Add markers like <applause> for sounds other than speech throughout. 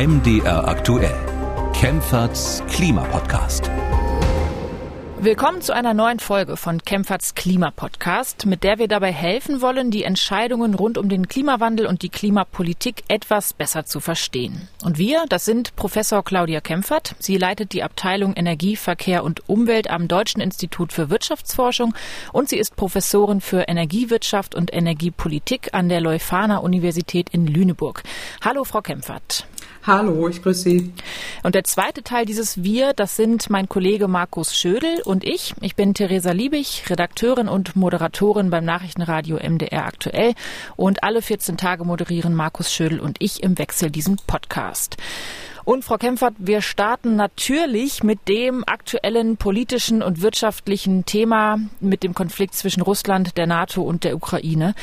MDR aktuell. Kempferts Klimapodcast. Willkommen zu einer neuen Folge von Kempferts Klimapodcast, mit der wir dabei helfen wollen, die Entscheidungen rund um den Klimawandel und die Klimapolitik etwas besser zu verstehen. Und wir, das sind Professor Claudia Kempfert. Sie leitet die Abteilung Energie, Verkehr und Umwelt am Deutschen Institut für Wirtschaftsforschung und sie ist Professorin für Energiewirtschaft und Energiepolitik an der Leuphana Universität in Lüneburg. Hallo, Frau Kempfert. Hallo, ich grüße Sie. Und der zweite Teil dieses Wir, das sind mein Kollege Markus Schödel und ich. Ich bin Theresa Liebig, Redakteurin und Moderatorin beim Nachrichtenradio MDR aktuell. Und alle 14 Tage moderieren Markus Schödel und ich im Wechsel diesen Podcast. Und Frau Kempfert, wir starten natürlich mit dem aktuellen politischen und wirtschaftlichen Thema, mit dem Konflikt zwischen Russland, der NATO und der Ukraine.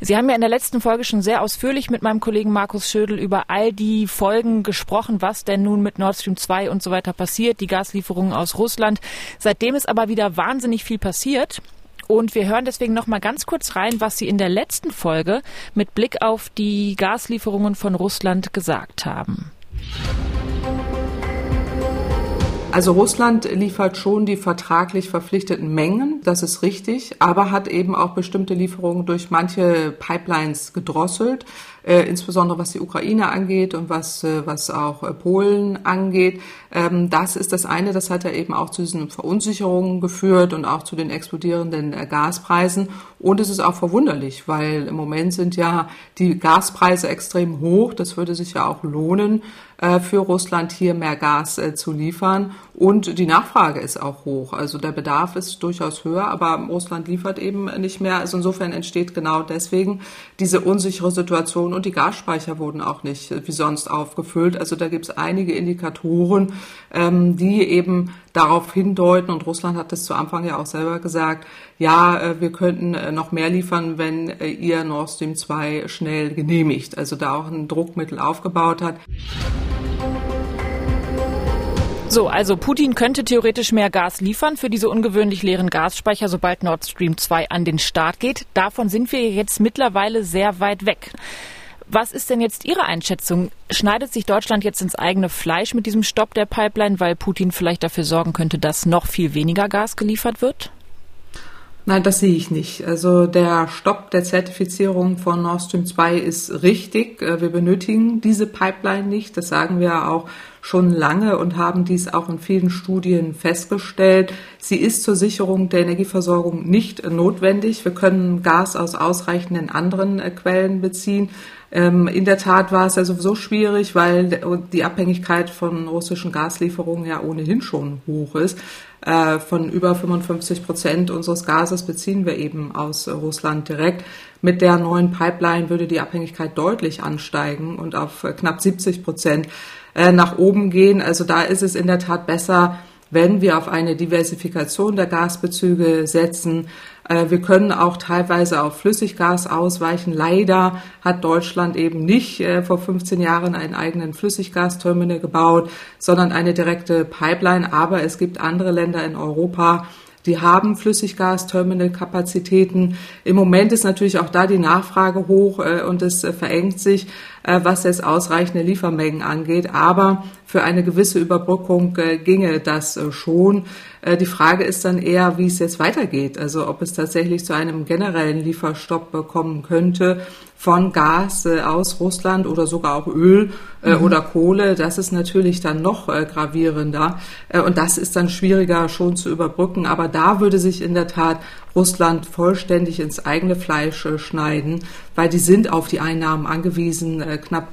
Sie haben ja in der letzten Folge schon sehr ausführlich mit meinem Kollegen Markus Schödel über all die Folgen gesprochen, was denn nun mit Nord Stream 2 und so weiter passiert, die Gaslieferungen aus Russland. Seitdem ist aber wieder wahnsinnig viel passiert. Und wir hören deswegen noch mal ganz kurz rein, was Sie in der letzten Folge mit Blick auf die Gaslieferungen von Russland gesagt haben. Also Russland liefert schon die vertraglich verpflichteten Mengen, das ist richtig, aber hat eben auch bestimmte Lieferungen durch manche Pipelines gedrosselt, äh, insbesondere was die Ukraine angeht und was, äh, was auch äh, Polen angeht. Ähm, das ist das eine, das hat ja eben auch zu diesen Verunsicherungen geführt und auch zu den explodierenden äh, Gaspreisen. Und es ist auch verwunderlich, weil im Moment sind ja die Gaspreise extrem hoch. Das würde sich ja auch lohnen, äh, für Russland hier mehr Gas äh, zu liefern. Und die Nachfrage ist auch hoch. Also der Bedarf ist durchaus höher, aber Russland liefert eben nicht mehr. Also insofern entsteht genau deswegen diese unsichere Situation und die Gasspeicher wurden auch nicht wie sonst aufgefüllt. Also da gibt es einige Indikatoren, ähm, die eben darauf hindeuten, und Russland hat das zu Anfang ja auch selber gesagt, ja, äh, wir könnten noch mehr liefern, wenn ihr Nord Stream 2 schnell genehmigt. Also da auch ein Druckmittel aufgebaut hat. So, also Putin könnte theoretisch mehr Gas liefern für diese ungewöhnlich leeren Gasspeicher, sobald Nord Stream 2 an den Start geht. Davon sind wir jetzt mittlerweile sehr weit weg. Was ist denn jetzt Ihre Einschätzung? Schneidet sich Deutschland jetzt ins eigene Fleisch mit diesem Stopp der Pipeline, weil Putin vielleicht dafür sorgen könnte, dass noch viel weniger Gas geliefert wird? Nein, das sehe ich nicht. Also der Stopp der Zertifizierung von Nord Stream 2 ist richtig. Äh, wir benötigen diese Pipeline nicht. Das sagen wir auch schon lange und haben dies auch in vielen Studien festgestellt. Sie ist zur Sicherung der Energieversorgung nicht notwendig. Wir können Gas aus ausreichenden anderen äh, Quellen beziehen. Ähm, in der Tat war es ja sowieso schwierig, weil die Abhängigkeit von russischen Gaslieferungen ja ohnehin schon hoch ist. Äh, von über 55 Prozent unseres Gases beziehen wir eben aus Russland direkt. Mit der neuen Pipeline würde die Abhängigkeit deutlich ansteigen und auf knapp 70 Prozent äh, nach oben gehen. Also da ist es in der Tat besser, wenn wir auf eine Diversifikation der Gasbezüge setzen. Äh, wir können auch teilweise auf Flüssiggas ausweichen. Leider hat Deutschland eben nicht äh, vor 15 Jahren einen eigenen Flüssiggasterminal gebaut, sondern eine direkte Pipeline. Aber es gibt andere Länder in Europa, die haben Flüssiggasterminal-Kapazitäten. Im Moment ist natürlich auch da die Nachfrage hoch äh, und es verengt sich, was jetzt ausreichende Liefermengen angeht. Aber für eine gewisse Überbrückung ginge das schon. Die Frage ist dann eher, wie es jetzt weitergeht. Also ob es tatsächlich zu einem generellen Lieferstopp kommen könnte von Gas aus Russland oder sogar auch Öl mhm. oder Kohle. Das ist natürlich dann noch gravierender. Und das ist dann schwieriger schon zu überbrücken. Aber da würde sich in der Tat Russland vollständig ins eigene Fleisch schneiden, weil die sind auf die Einnahmen angewiesen. Knapp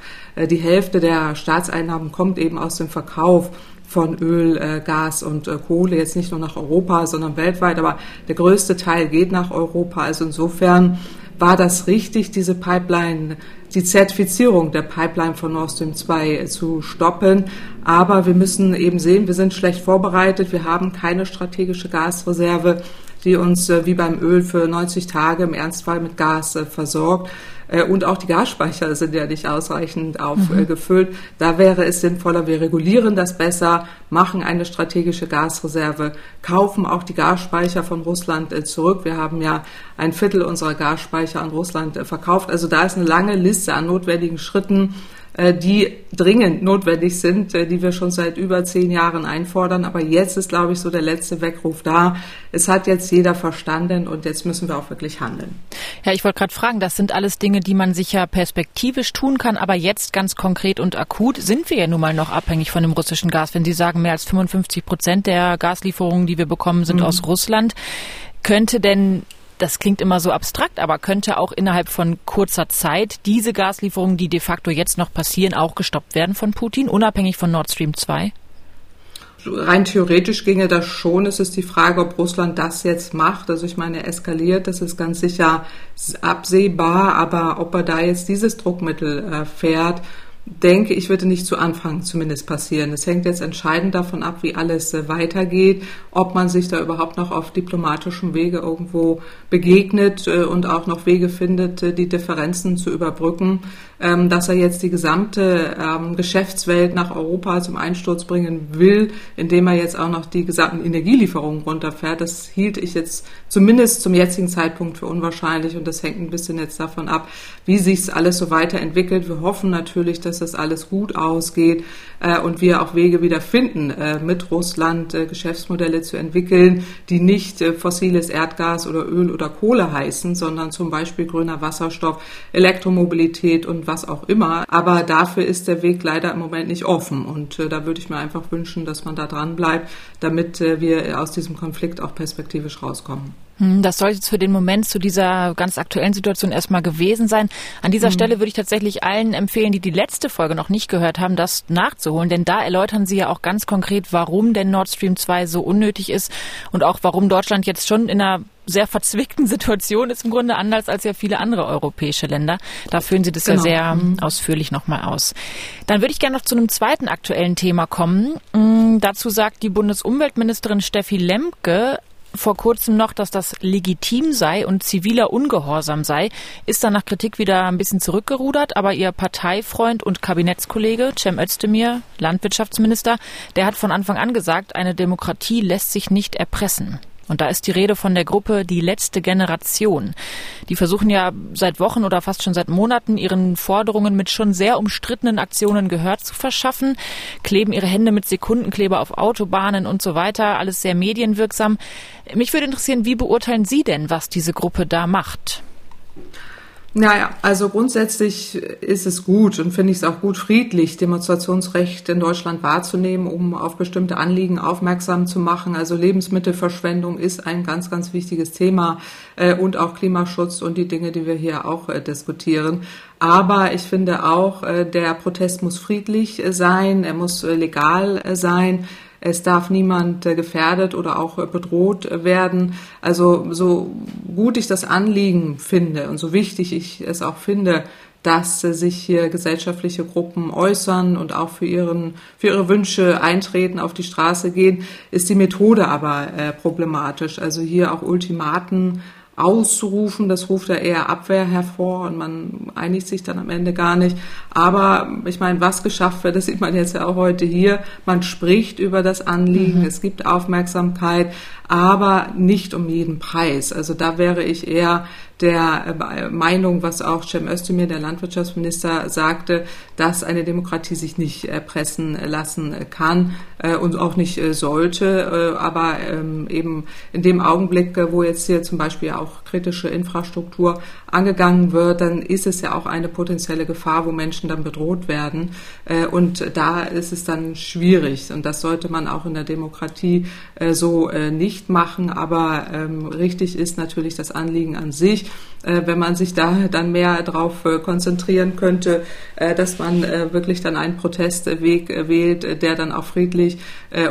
die Hälfte der Staatseinnahmen kommt eben aus dem Verkauf von Öl, äh, Gas und äh, Kohle, jetzt nicht nur nach Europa, sondern weltweit, aber der größte Teil geht nach Europa. Also insofern war das richtig, diese Pipeline, die Zertifizierung der Pipeline von Nord Stream 2 zu stoppen. Aber wir müssen eben sehen, wir sind schlecht vorbereitet, wir haben keine strategische Gasreserve die uns äh, wie beim Öl für 90 Tage im Ernstfall mit Gas äh, versorgt. Äh, und auch die Gasspeicher sind ja nicht ausreichend aufgefüllt. Mhm. Da wäre es sinnvoller, wir regulieren das besser, machen eine strategische Gasreserve, kaufen auch die Gasspeicher von Russland zurück. Wir haben ja ein Viertel unserer Gasspeicher an Russland verkauft. Also da ist eine lange Liste an notwendigen Schritten die dringend notwendig sind, äh, die wir schon seit über zehn Jahren einfordern. Aber jetzt ist, glaube ich, so der letzte Weckruf da. Es hat jetzt jeder verstanden und jetzt müssen wir auch wirklich handeln. Ja, ich wollte gerade fragen, das sind alles Dinge, die man sicher perspektivisch tun kann, aber jetzt ganz konkret und akut sind wir ja nun mal noch abhängig von dem russischen Gas. Wenn Sie sagen, mehr als 55 Prozent der Gaslieferungen, die wir bekommen, sind mhm. aus Russland. Könnte denn das klingt immer so abstrakt, aber könnte auch innerhalb von kurzer Zeit diese Gaslieferungen, die de facto jetzt noch passieren, auch gestoppt werden von Putin, unabhängig von Nord Stream 2? Rein theoretisch ginge das schon. Es ist die Frage, ob Russland das jetzt macht. Also ich meine, eskaliert, das ist ganz sicher absehbar, aber ob er da jetzt dieses Druckmittel äh, fährt denke ich, würde nicht zu Anfang zumindest passieren. Es hängt jetzt entscheidend davon ab, wie alles äh, weitergeht, ob man sich da überhaupt noch auf diplomatischem Wege irgendwo begegnet äh, und auch noch Wege findet, äh, die Differenzen zu überbrücken. Ähm, dass er jetzt die gesamte ähm, Geschäftswelt nach Europa zum Einsturz bringen will, indem er jetzt auch noch die gesamten Energielieferungen runterfährt, das hielt ich jetzt zumindest zum jetzigen Zeitpunkt für unwahrscheinlich und das hängt ein bisschen jetzt davon ab, wie sich alles so weiterentwickelt. Wir hoffen natürlich, dass das alles gut ausgeht äh, und wir auch Wege wieder finden, äh, mit Russland äh, Geschäftsmodelle zu entwickeln, die nicht äh, fossiles Erdgas oder Öl oder Kohle heißen, sondern zum Beispiel grüner Wasserstoff, Elektromobilität und was auch immer. Aber dafür ist der Weg leider im Moment nicht offen. Und äh, da würde ich mir einfach wünschen, dass man da dran bleibt, damit äh, wir aus diesem Konflikt auch perspektivisch rauskommen. Hm, das soll jetzt für den Moment zu dieser ganz aktuellen Situation erstmal gewesen sein. An dieser mhm. Stelle würde ich tatsächlich allen empfehlen, die die letzte Folge noch nicht gehört haben, das nachzuholen, denn da erläutern Sie ja auch ganz konkret, warum denn Nord Stream 2 so unnötig ist und auch warum Deutschland jetzt schon in einer sehr verzwickten <laughs> Situation ist im Grunde anders als ja viele andere europäische Länder. Da führen Sie das genau. ja sehr mhm. ausführlich nochmal aus. Dann würde ich gerne noch zu einem zweiten aktuellen Thema kommen. Dazu sagt die Bundesumweltministerin Steffi Lemke, vor kurzem noch, dass das legitim sei und ziviler Ungehorsam sei, ist dann nach Kritik wieder ein bisschen zurückgerudert, aber ihr Parteifreund und Kabinettskollege Cem Özdemir, Landwirtschaftsminister, der hat von Anfang an gesagt, eine Demokratie lässt sich nicht erpressen. Und da ist die Rede von der Gruppe Die letzte Generation. Die versuchen ja seit Wochen oder fast schon seit Monaten ihren Forderungen mit schon sehr umstrittenen Aktionen Gehör zu verschaffen, kleben ihre Hände mit Sekundenkleber auf Autobahnen und so weiter, alles sehr medienwirksam. Mich würde interessieren, wie beurteilen Sie denn, was diese Gruppe da macht? Naja, also grundsätzlich ist es gut und finde ich es auch gut, friedlich Demonstrationsrecht in Deutschland wahrzunehmen, um auf bestimmte Anliegen aufmerksam zu machen. Also Lebensmittelverschwendung ist ein ganz, ganz wichtiges Thema äh, und auch Klimaschutz und die Dinge, die wir hier auch äh, diskutieren. Aber ich finde auch, äh, der Protest muss friedlich äh, sein, er muss äh, legal äh, sein. Es darf niemand äh, gefährdet oder auch äh, bedroht werden. Also so gut ich das Anliegen finde und so wichtig ich es auch finde, dass äh, sich hier gesellschaftliche Gruppen äußern und auch für, ihren, für ihre Wünsche eintreten, auf die Straße gehen, ist die Methode aber äh, problematisch. Also hier auch Ultimaten auszurufen. Das ruft ja eher Abwehr hervor und man einigt sich dann am Ende gar nicht. Aber ich meine, was geschafft wird, das sieht man jetzt ja auch heute hier. Man spricht über das Anliegen, mhm. es gibt Aufmerksamkeit, aber nicht um jeden Preis. Also da wäre ich eher der äh, Meinung, was auch Cem Özdemir, der Landwirtschaftsminister, sagte, dass eine Demokratie sich nicht erpressen lassen kann äh, und auch nicht äh, sollte. Aber ähm, eben in dem Augenblick, wo jetzt hier zum Beispiel auch kritische Infrastruktur angegangen wird, dann ist es ja auch eine potenzielle Gefahr, wo Menschen dann bedroht werden. Und da ist es dann schwierig. Und das sollte man auch in der Demokratie so nicht machen. Aber ähm, richtig ist natürlich das Anliegen an sich äh, wenn man sich da dann mehr darauf äh, konzentrieren könnte, äh, dass man wirklich dann einen Protestweg wählt, der dann auch friedlich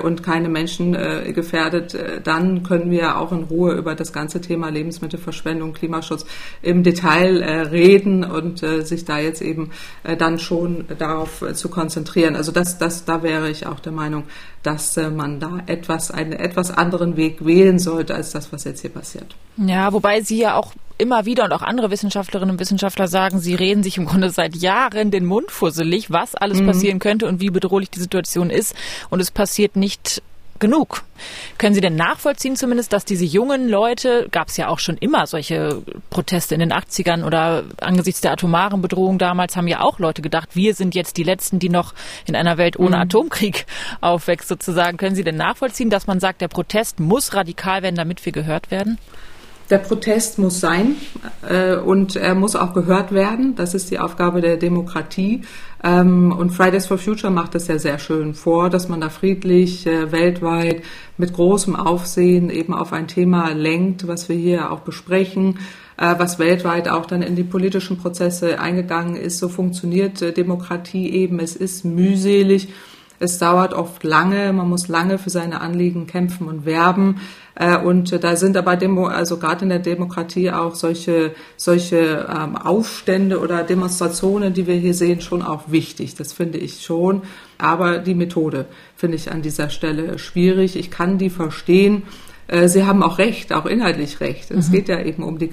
und keine Menschen gefährdet, dann können wir auch in Ruhe über das ganze Thema Lebensmittelverschwendung, Klimaschutz im Detail reden und sich da jetzt eben dann schon darauf zu konzentrieren. Also das, das, da wäre ich auch der Meinung, dass man da etwas, einen etwas anderen Weg wählen sollte als das, was jetzt hier passiert. Ja, wobei Sie ja auch immer wieder und auch andere Wissenschaftlerinnen und Wissenschaftler sagen, sie reden sich im Grunde seit Jahren den Mund fusselig, was alles mhm. passieren könnte und wie bedrohlich die Situation ist. Und es passiert nicht genug. Können Sie denn nachvollziehen zumindest, dass diese jungen Leute, gab es ja auch schon immer solche Proteste in den 80ern oder angesichts der atomaren Bedrohung damals haben ja auch Leute gedacht, wir sind jetzt die Letzten, die noch in einer Welt ohne mhm. Atomkrieg aufwächst sozusagen. Können Sie denn nachvollziehen, dass man sagt, der Protest muss radikal werden, damit wir gehört werden? Der Protest muss sein äh, und er muss auch gehört werden. Das ist die Aufgabe der Demokratie. Ähm, und Fridays for Future macht das ja sehr schön vor, dass man da friedlich äh, weltweit mit großem Aufsehen eben auf ein Thema lenkt, was wir hier auch besprechen, äh, was weltweit auch dann in die politischen Prozesse eingegangen ist. So funktioniert äh, Demokratie eben. Es ist mühselig. Es dauert oft lange, man muss lange für seine Anliegen kämpfen und werben. Äh, und da sind aber Demo, also gerade in der Demokratie auch solche, solche ähm, Aufstände oder Demonstrationen, die wir hier sehen, schon auch wichtig. Das finde ich schon. Aber die Methode finde ich an dieser Stelle schwierig. Ich kann die verstehen. Äh, Sie haben auch recht, auch inhaltlich recht. Es mhm. geht ja eben um die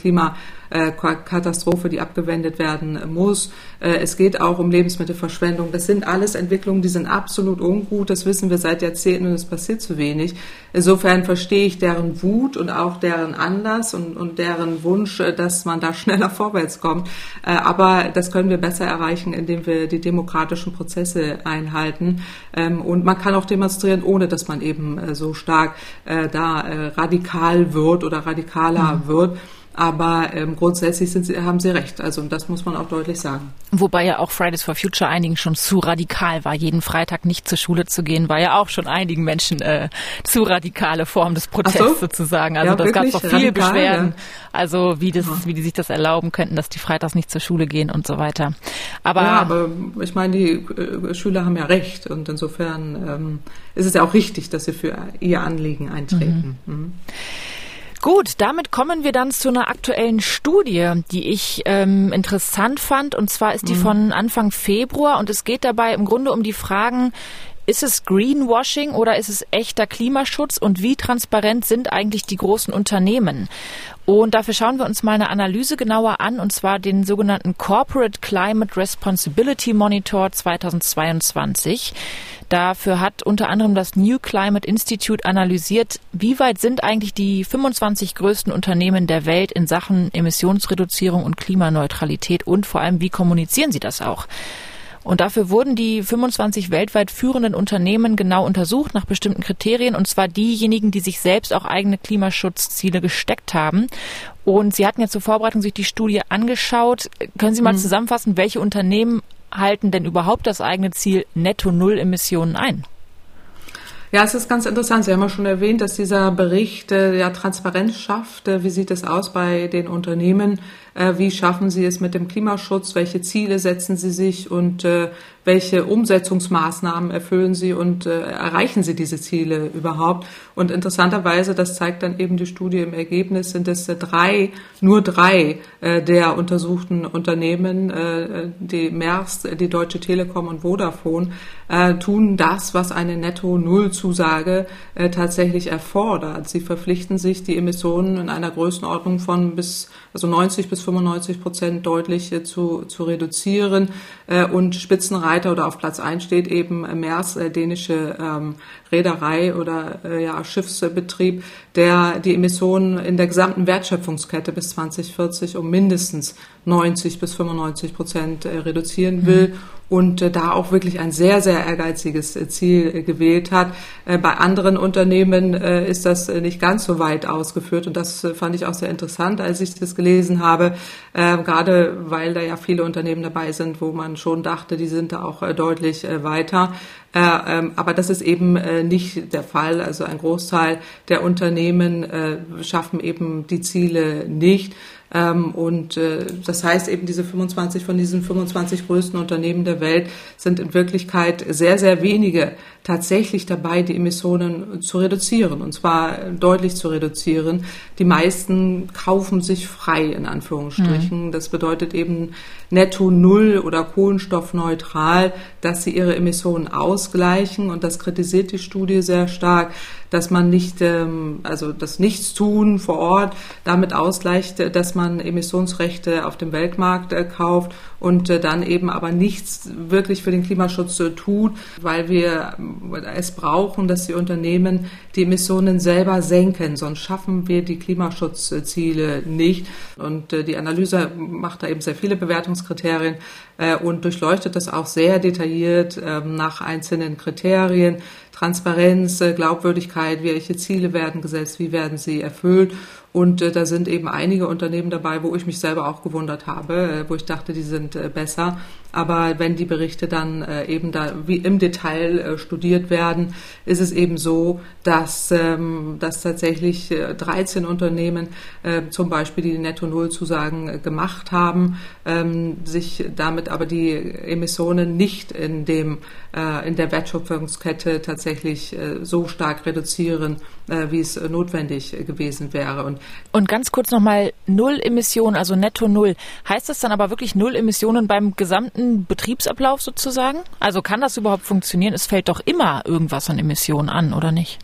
Klimakatastrophe, die abgewendet werden muss. Äh, es geht auch um Lebensmittelverschwendung. Das sind alles Entwicklungen, die sind absolut ungut. Das wissen wir seit Jahrzehnten und es passiert zu wenig. Insofern verstehe ich deren Wut und auch deren Anlass und, und deren Wunsch, äh, dass man da <laughs> schneller vorwärts kommt. Aber das können wir besser erreichen, indem wir die demokratischen Prozesse einhalten. Ähm, und man kann auch demonstrieren, ohne dass man eben so stark da radikal wird oder radikaler mhm. wird. Aber ähm, grundsätzlich sind sie, haben sie recht. Also und das muss man auch deutlich sagen. Wobei ja auch Fridays for Future einigen schon zu radikal war. Jeden Freitag nicht zur Schule zu gehen, war ja auch schon einigen Menschen äh, zu radikale Form des Protests so? sozusagen. Also ja, das gab es doch viele radikal, Beschwerden. Ja. Also wie das, wie die sich das erlauben könnten, dass die freitags nicht zur Schule gehen und so weiter. Aber ja, aber ich meine, die äh, Schüler haben ja recht und insofern ähm, ist es ja auch richtig, dass sie für ihr Anliegen eintreten. Mhm. Mhm. Gut, damit kommen wir dann zu einer aktuellen Studie, die ich ähm, interessant fand. Und zwar ist die mhm. von Anfang Februar und es geht dabei im Grunde um die Fragen, ist es Greenwashing oder ist es echter Klimaschutz und wie transparent sind eigentlich die großen Unternehmen? Und dafür schauen wir uns mal eine Analyse genauer an, und zwar den sogenannten Corporate Climate Responsibility Monitor 2022. Dafür hat unter anderem das New Climate Institute analysiert, wie weit sind eigentlich die 25 größten Unternehmen der Welt in Sachen Emissionsreduzierung und Klimaneutralität und vor allem, wie kommunizieren sie das auch? Und dafür wurden die 25 weltweit führenden Unternehmen genau untersucht nach bestimmten Kriterien, und zwar diejenigen, die sich selbst auch eigene Klimaschutzziele gesteckt haben. Und Sie hatten ja zur Vorbereitung sich die Studie angeschaut. Können Sie mal mhm. zusammenfassen, welche Unternehmen halten denn überhaupt das eigene Ziel Netto Null Emissionen ein? Ja, es ist ganz interessant. Sie haben ja schon erwähnt, dass dieser Bericht äh, ja Transparenz schafft. Äh, wie sieht es aus bei den Unternehmen? Äh, wie schaffen sie es mit dem Klimaschutz? Welche Ziele setzen sie sich und äh, welche Umsetzungsmaßnahmen erfüllen sie und äh, erreichen sie diese Ziele überhaupt? Und interessanterweise, das zeigt dann eben die Studie im Ergebnis, sind es drei, nur drei der untersuchten Unternehmen, die Maersk, die Deutsche Telekom und Vodafone, tun das, was eine Netto-Null-Zusage tatsächlich erfordert. Sie verpflichten sich, die Emissionen in einer Größenordnung von bis also 90 bis 95 Prozent deutlich äh, zu, zu reduzieren. Äh, und Spitzenreiter oder auf Platz 1 steht eben Maers, äh, dänische ähm, Reederei oder ja, Schiffsbetrieb, der die Emissionen in der gesamten Wertschöpfungskette bis 2040 um mindestens 90 bis 95 Prozent äh, reduzieren will. Mhm und äh, da auch wirklich ein sehr, sehr ehrgeiziges äh, Ziel äh, gewählt hat. Bei anderen Unternehmen ist das nicht ganz so weit ausgeführt und das fand ich auch sehr interessant, als ich das gelesen habe, gerade weil da ja viele Unternehmen dabei sind, wo man schon dachte, die sind da auch deutlich weiter. Ähm, aber das ist eben nicht der Fall. Also ein Großteil der Unternehmen schaffen eben die Ziele nicht. Ähm, und äh, das heißt eben, diese 25 von diesen 25 größten Unternehmen der Welt sind in Wirklichkeit sehr, sehr wenige tatsächlich dabei, die Emissionen zu reduzieren, und zwar deutlich zu reduzieren. Die meisten kaufen sich frei, in Anführungsstrichen. Mhm. Das bedeutet eben netto null oder kohlenstoffneutral, dass sie ihre Emissionen ausgleichen. Und das kritisiert die Studie sehr stark, dass man nicht, ähm, also das Nichtstun vor Ort damit ausgleicht, dass man man Emissionsrechte auf dem Weltmarkt kauft und dann eben aber nichts wirklich für den Klimaschutz tut, weil wir es brauchen, dass die Unternehmen die Emissionen selber senken, sonst schaffen wir die Klimaschutzziele nicht. Und die Analyse macht da eben sehr viele Bewertungskriterien und durchleuchtet das auch sehr detailliert ähm, nach einzelnen Kriterien. Transparenz, äh, Glaubwürdigkeit, welche Ziele werden gesetzt, wie werden sie erfüllt. Und äh, da sind eben einige Unternehmen dabei, wo ich mich selber auch gewundert habe, äh, wo ich dachte, die sind äh, besser. Aber wenn die Berichte dann äh, eben da wie im Detail äh, studiert werden, ist es eben so, dass, ähm, dass tatsächlich 13 Unternehmen, zum Beispiel die Netto-Null-Zusagen gemacht haben, ähm, sich damit aber die Emissionen nicht in dem in der Wertschöpfungskette tatsächlich so stark reduzieren, wie es notwendig gewesen wäre. Und und ganz kurz nochmal Null Emissionen, also netto Null. Heißt das dann aber wirklich Null Emissionen beim gesamten Betriebsablauf sozusagen? Also kann das überhaupt funktionieren? Es fällt doch immer irgendwas an Emissionen an, oder nicht?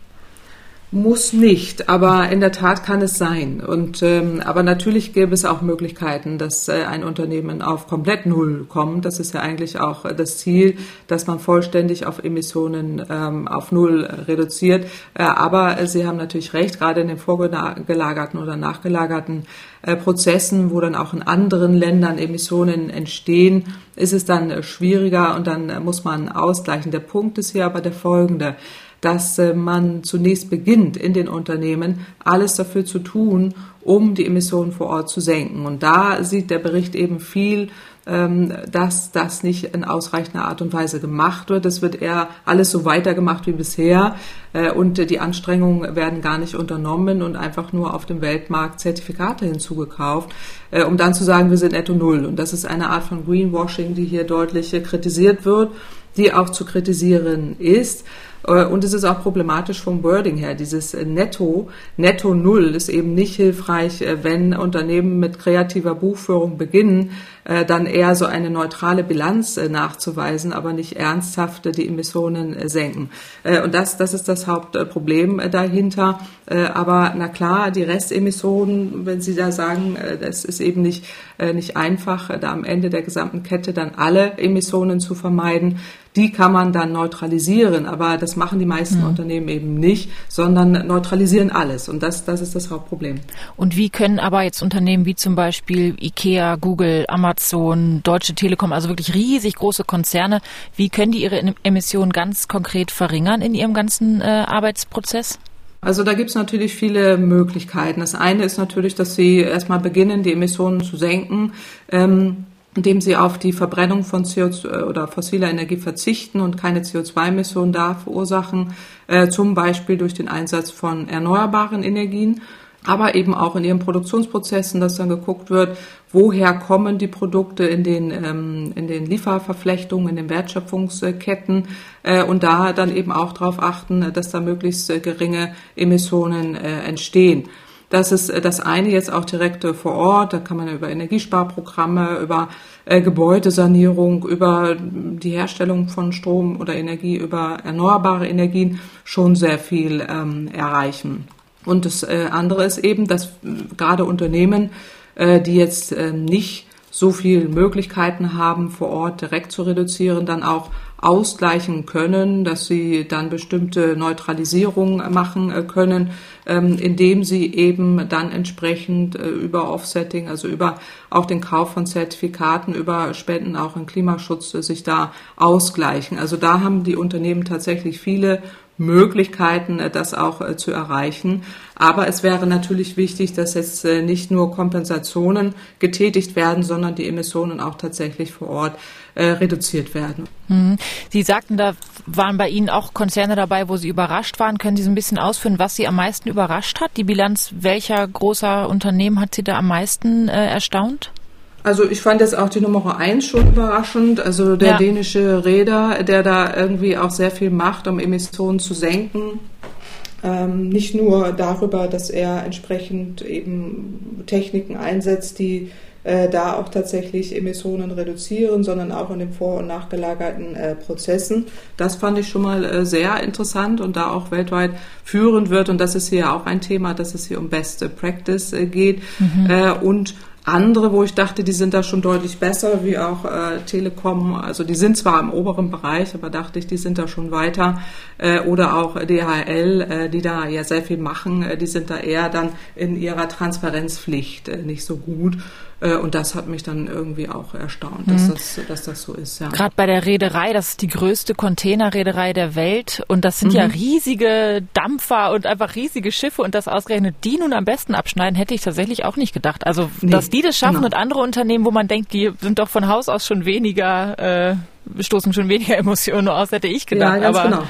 Muss nicht, aber in der Tat kann es sein. Und ähm, aber natürlich gäbe es auch Möglichkeiten, dass äh, ein Unternehmen auf komplett Null kommt. Das ist ja eigentlich auch äh, das Ziel, dass man vollständig auf Emissionen ähm, auf Null reduziert. Äh, aber äh, Sie haben natürlich recht, gerade in den vorgelagerten oder nachgelagerten äh, Prozessen, wo dann auch in anderen Ländern Emissionen entstehen, ist es dann äh, schwieriger und dann muss man ausgleichen. Der Punkt ist hier aber der folgende dass äh, man zunächst beginnt, in den Unternehmen alles dafür zu tun, um die Emissionen vor Ort zu senken. Und da sieht der Bericht eben viel, ähm, dass das nicht in ausreichender Art und Weise gemacht wird. Es wird eher alles so weitergemacht wie bisher äh, und die Anstrengungen werden gar nicht unternommen und einfach nur auf dem Weltmarkt Zertifikate hinzugekauft, äh, um dann zu sagen, wir sind netto null. Und das ist eine Art von Greenwashing, die hier deutlich kritisiert wird, die auch zu kritisieren ist. Äh, und es ist auch problematisch vom Wording her. Dieses Netto, Netto Null ist eben nicht hilfreich, äh, wenn Unternehmen mit kreativer Buchführung beginnen, äh, dann eher so eine neutrale Bilanz nachzuweisen, aber nicht ernsthaft die Emissionen senken. Und das, das ist das Hauptproblem dahinter. Aber na klar, die Restemissionen, wenn Sie da sagen, das ist eben nicht, nicht einfach, da am Ende der gesamten Kette dann alle Emissionen zu vermeiden, die kann man dann neutralisieren, aber das machen die meisten mhm. Unternehmen eben nicht, sondern neutralisieren alles und das, das ist das Hauptproblem. Und wie können aber jetzt Unternehmen wie zum Beispiel IKEA, Google, Amazon, Deutsche Telekom, also wirklich riesig große Konzerne, wie können die ihre Emissionen ganz konkret verringern in ihrem ganzen äh, Arbeitsprozess? Also da gibt es natürlich viele Möglichkeiten. Das eine ist natürlich, dass sie erstmal beginnen, die Emissionen zu senken. Ähm, indem sie auf die Verbrennung von CO2 oder fossiler Energie verzichten und keine CO2-Emissionen da verursachen, äh, zum Beispiel durch den Einsatz von erneuerbaren Energien, aber eben auch in ihren Produktionsprozessen, dass dann geguckt wird, woher kommen die Produkte in den, ähm, in den Lieferverflechtungen, in den Wertschöpfungsketten äh, und da dann eben auch darauf achten, dass da möglichst äh, geringe Emissionen äh, entstehen. Das ist äh, das eine jetzt auch direkt äh, vor Ort. Da kann man über Energiesparprogramme, über äh, Gebäudesanierung, über die Herstellung von Strom oder Energie, über erneuerbare Energien schon sehr viel ähm, erreichen. Und das äh, andere ist eben, dass äh, gerade Unternehmen, äh, die jetzt äh, nicht so viele Möglichkeiten haben, vor Ort direkt zu reduzieren, dann auch ausgleichen können, dass sie dann bestimmte Neutralisierungen machen können, ähm, indem sie eben dann entsprechend über Offsetting, also über auch den Kauf von Zertifikaten, über Spenden auch in Klimaschutz sich da ausgleichen. Also da haben die Unternehmen tatsächlich viele Möglichkeiten, äh, das auch äh, zu erreichen. Aber es wäre natürlich wichtig, dass jetzt äh, nicht nur Kompensationen getätigt werden, sondern die Emissionen auch tatsächlich vor Ort reduziert werden. Mhm. Sie sagten, da waren bei Ihnen auch Konzerne dabei, wo Sie überrascht waren. Können Sie so ein bisschen ausführen, was Sie am meisten überrascht hat? Die Bilanz welcher großer Unternehmen hat Sie da am meisten erstaunt? Also ich fand jetzt auch die Nummer eins schon überraschend. Also der ja. dänische Räder, der da irgendwie auch sehr viel macht, um Emissionen zu senken. Ähm, nicht nur darüber, dass er entsprechend eben Techniken einsetzt, die äh, da auch tatsächlich Emissionen reduzieren, sondern auch in den vor- und nachgelagerten äh, Prozessen. Das fand ich schon mal äh, sehr interessant und da auch weltweit führend wird. Und das ist hier auch ein Thema, dass es hier um Best Practice äh, geht. Mhm. Äh, und andere, wo ich dachte, die sind da schon deutlich besser, wie auch äh, Telekom. Also die sind zwar im oberen Bereich, aber dachte ich, die sind da schon weiter. Äh, oder auch DHL, äh, die da ja sehr viel machen, äh, die sind da eher dann in ihrer Transparenzpflicht äh, nicht so gut. Äh, und das hat mich dann irgendwie auch erstaunt, dass, mhm. das, dass das so ist. Ja. Gerade bei der Reederei, das ist die größte Containerreederei der Welt und das sind mhm. ja riesige Dampfer und einfach riesige Schiffe und das ausgerechnet die nun am besten abschneiden, hätte ich tatsächlich auch nicht gedacht. Also, nee, dass die das schaffen genau. und andere Unternehmen, wo man denkt, die sind doch von Haus aus schon weniger, äh, stoßen schon weniger <laughs> Emotionen aus, hätte ich gedacht. Ja, ganz Aber genau.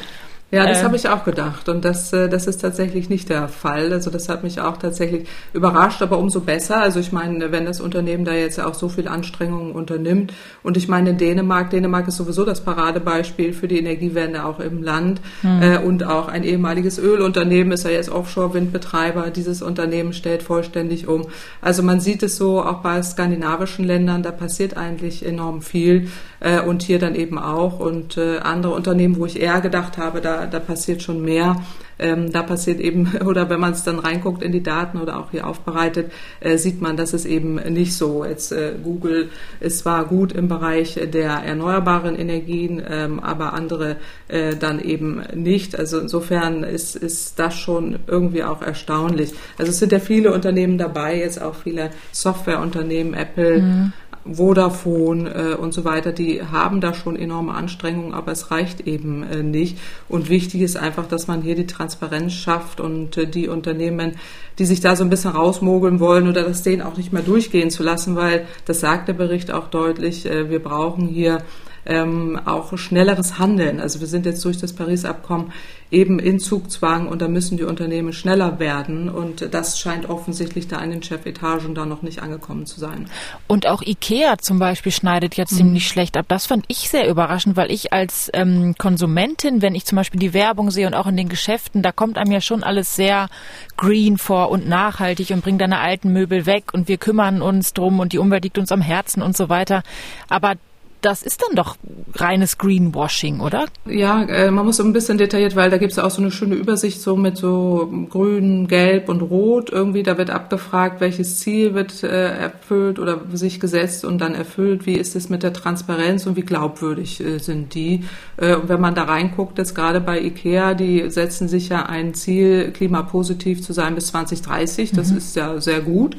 Ja, das äh, habe ich auch gedacht und das, äh, das ist tatsächlich nicht der Fall. Also das hat mich auch tatsächlich überrascht, aber umso besser. Also ich meine, wenn das Unternehmen da jetzt auch so viel Anstrengungen unternimmt und ich meine in Dänemark, Dänemark ist sowieso das Paradebeispiel für die Energiewende auch im Land hm. äh, und auch ein ehemaliges Ölunternehmen ist ja jetzt Offshore-Windbetreiber. Dieses Unternehmen stellt vollständig um. Also man sieht es so auch bei skandinavischen Ländern, da passiert eigentlich enorm viel äh, und hier dann eben auch und äh, andere Unternehmen, wo ich eher gedacht habe, da da, passiert schon mehr. Ähm, da passiert eben, <laughs> oder wenn man es dann reinguckt in die Daten oder auch hier aufbereitet, äh, sieht man, dass es eben nicht so. Jetzt äh, Google ist zwar gut im Bereich der erneuerbaren Energien, ähm, aber andere äh, dann eben nicht. Also insofern ist, ist das schon irgendwie auch erstaunlich. Also es sind ja viele Unternehmen dabei, jetzt auch viele Softwareunternehmen, Apple. Mhm. Vodafone äh, und so weiter, die haben da schon enorme Anstrengungen, aber es reicht eben äh, nicht. Und wichtig ist einfach, dass man hier die Transparenz schafft und äh, die Unternehmen, die sich da so ein bisschen rausmogeln wollen oder das denen auch nicht mehr durchgehen zu lassen, weil das sagt der Bericht auch deutlich, äh, wir brauchen hier ähm, auch schnelleres Handeln. Also wir sind jetzt durch das Paris-Abkommen eben in Zugzwang und da müssen die Unternehmen schneller werden und das scheint offensichtlich da in den Chefetagen da noch nicht angekommen zu sein. Und auch Ikea zum Beispiel schneidet jetzt mhm. ziemlich schlecht ab. Das fand ich sehr überraschend, weil ich als ähm, Konsumentin, wenn ich zum Beispiel die Werbung sehe und auch in den Geschäften, da kommt einem ja schon alles sehr green vor und nachhaltig und bringt deine alten Möbel weg und wir kümmern uns drum und die Umwelt liegt uns am Herzen und so weiter. Aber das ist dann doch reines Greenwashing, oder? Ja, äh, man muss so ein bisschen detailliert, weil da gibt es auch so eine schöne Übersicht so mit so grün, gelb und rot. Irgendwie, da wird abgefragt, welches Ziel wird äh, erfüllt oder sich gesetzt und dann erfüllt. Wie ist es mit der Transparenz und wie glaubwürdig äh, sind die? Und wenn man da reinguckt, jetzt gerade bei IKEA, die setzen sich ja ein Ziel, klimapositiv zu sein bis 2030. Das mhm. ist ja sehr gut.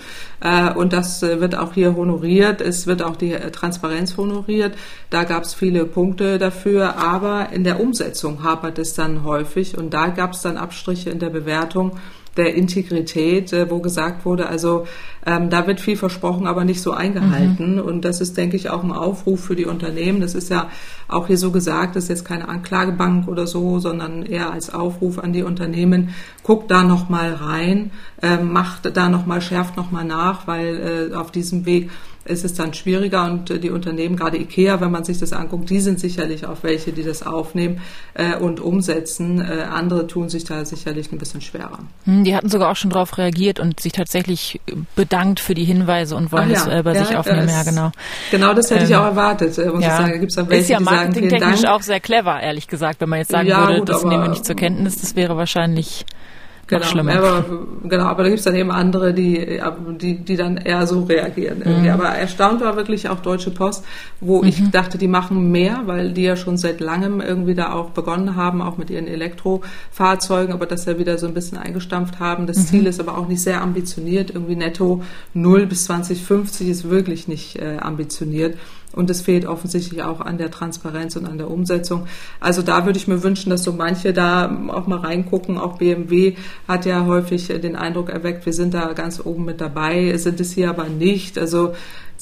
Und das wird auch hier honoriert. Es wird auch die Transparenz honoriert wird. Da gab es viele Punkte dafür, aber in der Umsetzung hapert es dann häufig und da gab es dann Abstriche in der Bewertung der Integrität, äh, wo gesagt wurde, also ähm, da wird viel versprochen, aber nicht so eingehalten. Mhm. Und das ist, denke ich, auch ein Aufruf für die Unternehmen. Das ist ja auch hier so gesagt, das ist jetzt keine Anklagebank oder so, sondern eher als Aufruf an die Unternehmen, guckt da noch mal rein, äh, macht da noch mal, schärft noch mal nach, weil äh, auf diesem Weg ist es dann schwieriger und äh, die Unternehmen, gerade IKEA, wenn man sich das anguckt, die sind sicherlich auch welche, die das aufnehmen äh, und umsetzen. Äh, andere tun sich da sicherlich ein bisschen schwerer. Hm, die hatten sogar auch schon darauf reagiert und sich tatsächlich bedankt für die Hinweise und wollen es ja, äh, bei ja, sich aufnehmen. Ja, genau. Genau das hätte ähm, ich auch erwartet. Äh, muss ja. sagen. Gibt's auch welche, ist ja marketingtechnisch auch sehr clever, ehrlich gesagt. Wenn man jetzt sagen würde, gut, das nehmen wir nicht zur Kenntnis, das wäre wahrscheinlich Genau, schlimmer. Aber, genau, aber da gibt es dann eben andere, die, die, die dann eher so reagieren. Irgendwie. Mhm. Aber erstaunt war wirklich auch Deutsche Post, wo mhm. ich dachte, die machen mehr, weil die ja schon seit langem irgendwie da auch begonnen haben, auch mit ihren Elektrofahrzeugen, aber das ja wieder so ein bisschen eingestampft haben. Das mhm. Ziel ist aber auch nicht sehr ambitioniert. Irgendwie netto 0 bis 2050 ist wirklich nicht äh, ambitioniert. Und es fehlt offensichtlich auch an der Transparenz und an der Umsetzung. Also da würde ich mir wünschen, dass so manche da auch mal reingucken. Auch BMW hat ja häufig den Eindruck erweckt, wir sind da ganz oben mit dabei, sind es hier aber nicht. Also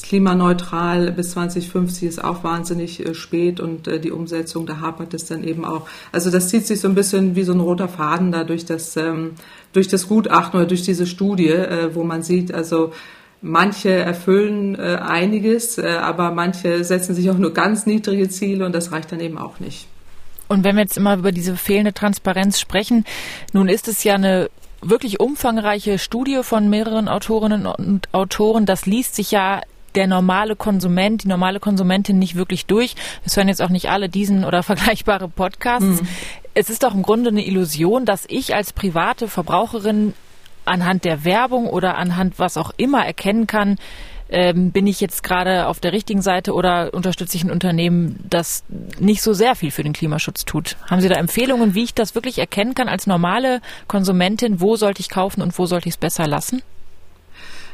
klimaneutral bis 2050 ist auch wahnsinnig äh, spät und äh, die Umsetzung, da hapert es dann eben auch. Also das zieht sich so ein bisschen wie so ein roter Faden da durch das, ähm, durch das Gutachten oder durch diese Studie, äh, wo man sieht, also Manche erfüllen äh, einiges, äh, aber manche setzen sich auch nur ganz niedrige Ziele und das reicht dann eben auch nicht. Und wenn wir jetzt immer über diese fehlende Transparenz sprechen, nun ist es ja eine wirklich umfangreiche Studie von mehreren Autorinnen und Autoren. Das liest sich ja der normale Konsument, die normale Konsumentin nicht wirklich durch. Es hören jetzt auch nicht alle diesen oder <laughs> vergleichbare Podcasts. Mhm. Es ist doch im Grunde eine Illusion, dass ich als private Verbraucherin anhand der Werbung oder anhand was auch immer erkennen kann, ähm, bin ich jetzt gerade auf der richtigen Seite oder unterstütze ich ein Unternehmen, das nicht so sehr viel für den Klimaschutz tut? Haben Sie da Empfehlungen, wie ich das wirklich erkennen kann als normale Konsumentin? Wo sollte ich kaufen und wo sollte ich es besser lassen?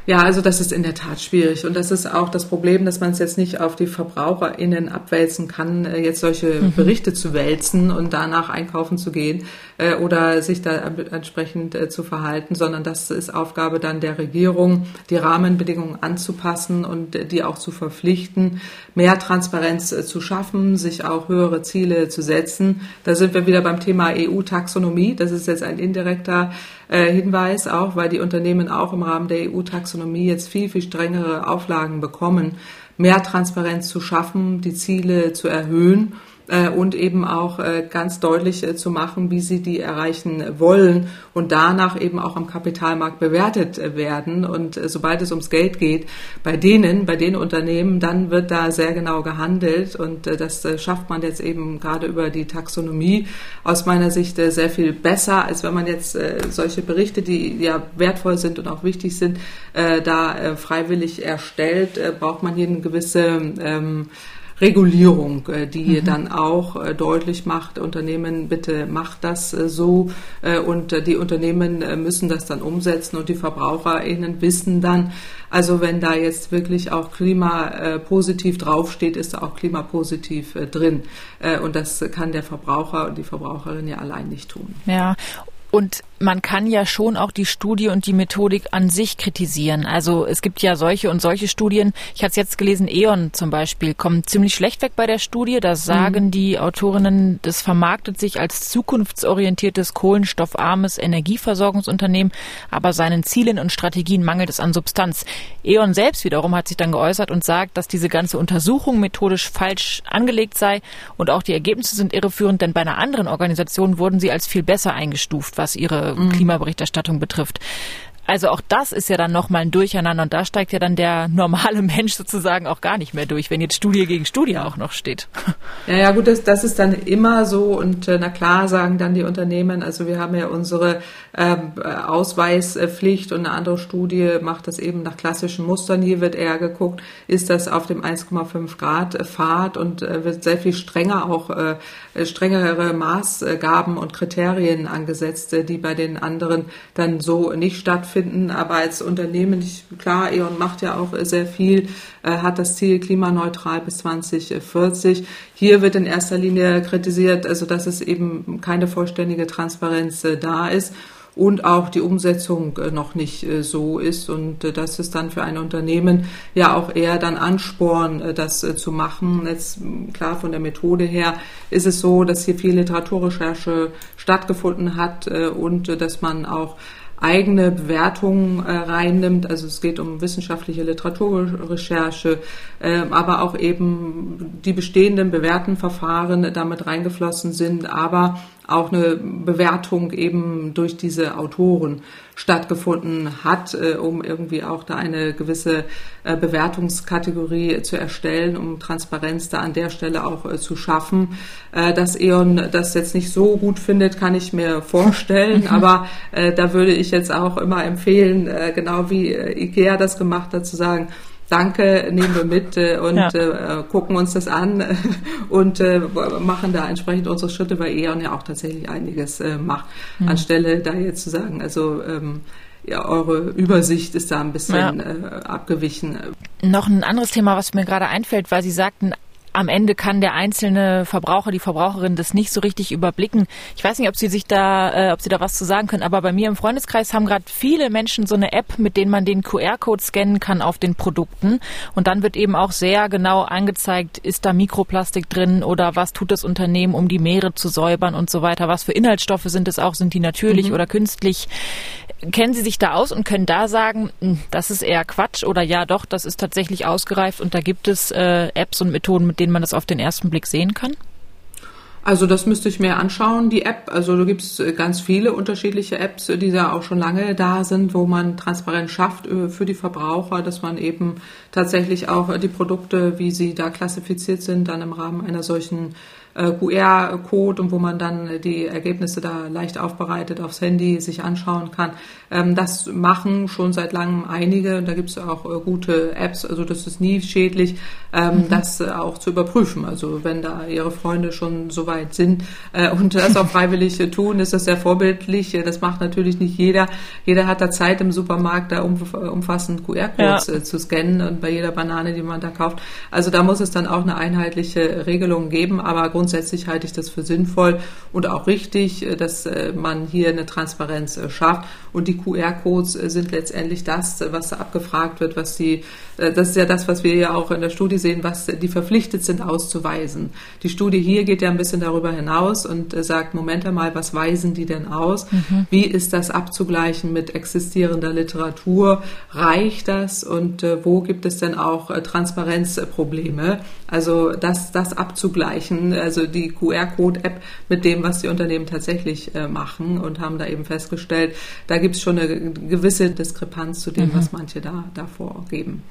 Ja, also das ist in der Tat schwierig. Und das ist auch das Problem, dass man es jetzt nicht auf die VerbraucherInnen abwälzen kann, äh, jetzt solche mhm. Berichte zu wälzen und danach einkaufen zu gehen äh, oder sich da entsprechend äh, zu verhalten, sondern das ist Aufgabe dann der Regierung, die Rahmenbedingungen anzupassen und die auch zu verpflichten, mehr Transparenz äh, zu schaffen, sich auch höhere Ziele zu setzen. Da sind wir wieder beim Thema EU-Taxonomie. Das ist jetzt ein indirekter Hinweis auch, weil die Unternehmen auch im Rahmen der EU-Taxonomie jetzt viel, viel strengere Auflagen bekommen, mehr Transparenz zu schaffen, die Ziele zu erhöhen äh, und eben auch äh, ganz deutlich äh, zu machen, wie sie die erreichen wollen und danach eben auch am Kapitalmarkt bewertet werden. Und sobald es ums Geld geht, bei denen, bei den Unternehmen, dann wird da sehr genau gehandelt und das schafft man jetzt eben gerade über die Taxonomie aus meiner Sicht sehr viel besser, als wenn man jetzt solche Berichte, die ja wertvoll sind und auch wichtig sind, da freiwillig erstellt, braucht man hier eine gewisse ähm, Regulierung, äh, die mhm. dann auch äh, deutlich macht, Unternehmen, bitte macht das äh, so und die Unternehmen müssen das dann umsetzen und die VerbraucherInnen wissen dann, also wenn da jetzt wirklich auch klimapositiv draufsteht, ist da auch klimapositiv drin. Und das kann der Verbraucher und die Verbraucherin ja allein nicht tun. Ja, und man kann ja schon auch die Studie und die Methodik an sich kritisieren. Also es gibt ja solche und solche Studien. Ich hatte es jetzt gelesen, E.ON zum Beispiel kommt ziemlich schlecht weg bei der Studie. Da sagen mhm. die Autorinnen, das vermarktet sich als zukunftsorientiertes, kohlenstoffarmes Energieversorgungsunternehmen, aber seinen Zielen und Strategien mangelt es an Substanz. E.ON selbst wiederum hat sich dann geäußert und sagt, dass diese ganze Untersuchung methodisch falsch angelegt sei und auch die Ergebnisse sind irreführend, denn bei einer anderen Organisation wurden sie als viel besser eingestuft, was ihre mhm. Klimaberichterstattung betrifft. Also auch das ist ja dann nochmal ein Durcheinander und da steigt ja dann der normale <laughs> Mensch sozusagen auch gar nicht mehr durch, wenn jetzt Studie gegen Studie auch noch steht. <laughs> Ja, ja gut, das, das ist dann immer so und äh, na klar sagen dann die Unternehmen, also wir haben ja unsere ähm, äh, Ausweispflicht und eine andere Studie macht das eben nach klassischen Mustern. Hier wird eher geguckt, ist das auf dem 1,5 Grad Pfad und äh, wird sehr viel strenger auch äh, strengere Maßgaben und Kriterien angesetzt, äh, die bei den anderen dann so nicht stattfinden. Aber als Unternehmen, ich, klar, E.ON macht ja auch sehr viel, äh, hat das Ziel klimaneutral bis 2040. Hier wird in erster Linie kritisiert, also dass es eben keine vollständige Transparenz äh, da ist und auch die Umsetzung äh, noch nicht äh, so ist. Und äh, das ist dann für ein Unternehmen ja auch eher dann Ansporn, das zu machen. Jetzt klar von der Methode her ist es so, dass hier viel Literaturrecherche stattgefunden hat und dass man auch eigene Bewertungen äh, reinnimmt. Also es geht um wissenschaftliche Literaturrecherche, äh, aber auch eben die bestehenden bewährten Verfahren damit reingeflossen sind, aber auch eine Bewertung eben durch diese Autoren stattgefunden hat, äh, um irgendwie auch da eine gewisse äh, Bewertungskategorie zu erstellen, um Transparenz da an der Stelle auch äh, zu schaffen. Äh, dass E.ON das jetzt nicht so gut findet, kann ich mir vorstellen, mhm. aber äh, da würde ich jetzt auch immer empfehlen, äh, genau wie IKEA das gemacht hat, zu sagen, danke, nehmen wir mit äh, und ja. äh, gucken uns das an <laughs> und äh, machen da entsprechend unsere Schritte, weil E.ON ja auch tatsächlich einiges äh, macht, mhm. anstelle da jetzt zu sagen, also ähm, ja, eure Übersicht ist da ein bisschen ja. äh, abgewichen. Noch ein anderes Thema, was mir gerade einfällt, weil Sie sagten, am Ende kann der einzelne Verbraucher, die Verbraucherin das nicht so richtig überblicken. Ich weiß nicht, ob Sie sich da, äh, ob Sie da was zu sagen können, aber bei mir im Freundeskreis haben gerade viele Menschen so eine App, mit denen man den QR-Code scannen kann auf den Produkten. Und dann wird eben auch sehr genau angezeigt, ist da Mikroplastik drin oder was tut das Unternehmen, um die Meere zu säubern und so weiter. Was für Inhaltsstoffe sind es auch? Sind die natürlich mhm. oder künstlich? Kennen Sie sich da aus und können da sagen, hm, das ist eher Quatsch oder ja doch, das ist tatsächlich ausgereift und da gibt es äh, Apps und Methoden, mit denen man das auf den ersten Blick sehen kann? Also das müsste ich mir anschauen, die App. Also da gibt es äh, ganz viele unterschiedliche Apps, die da auch schon lange da sind, wo man Transparenz schafft äh, für die Verbraucher, dass man eben tatsächlich auch die Produkte, wie sie da klassifiziert sind, dann im Rahmen einer solchen äh, QR-Code und wo man dann die Ergebnisse da leicht aufbereitet aufs Handy sich anschauen kann. Ähm, das machen schon seit langem einige und da gibt es auch äh, gute Apps, also das ist nie schädlich, ähm, mhm. das äh, auch zu überprüfen. Also wenn da ihre Freunde schon so weit sind äh, und das auch freiwillig tun, ist das sehr vorbildlich. Das macht natürlich nicht jeder. Jeder hat da Zeit im Supermarkt, da umfassend QR-Codes ja. zu scannen und bei jeder Banane, die man da kauft. Also da muss es dann auch eine einheitliche Regelung geben, aber grundsätzlich halte ich das für sinnvoll und auch richtig, dass man hier eine Transparenz schafft. Und die QR-Codes sind letztendlich das, was abgefragt wird, was die, das ist ja das, was wir ja auch in der Studie sehen, was die verpflichtet sind auszuweisen. Die Studie hier geht ja ein bisschen darüber hinaus und sagt, Moment einmal, was weisen die denn aus? Mhm. Wie ist das abzugleichen mit existierender Literatur? Reicht das? Und wo gibt es denn auch Transparenzprobleme? Also das, das abzugleichen, also die QR-Code-App mit dem, was die Unternehmen tatsächlich äh, machen und haben da eben festgestellt, da gibt es schon eine gewisse Diskrepanz zu dem, mhm. was manche da, da vorgeben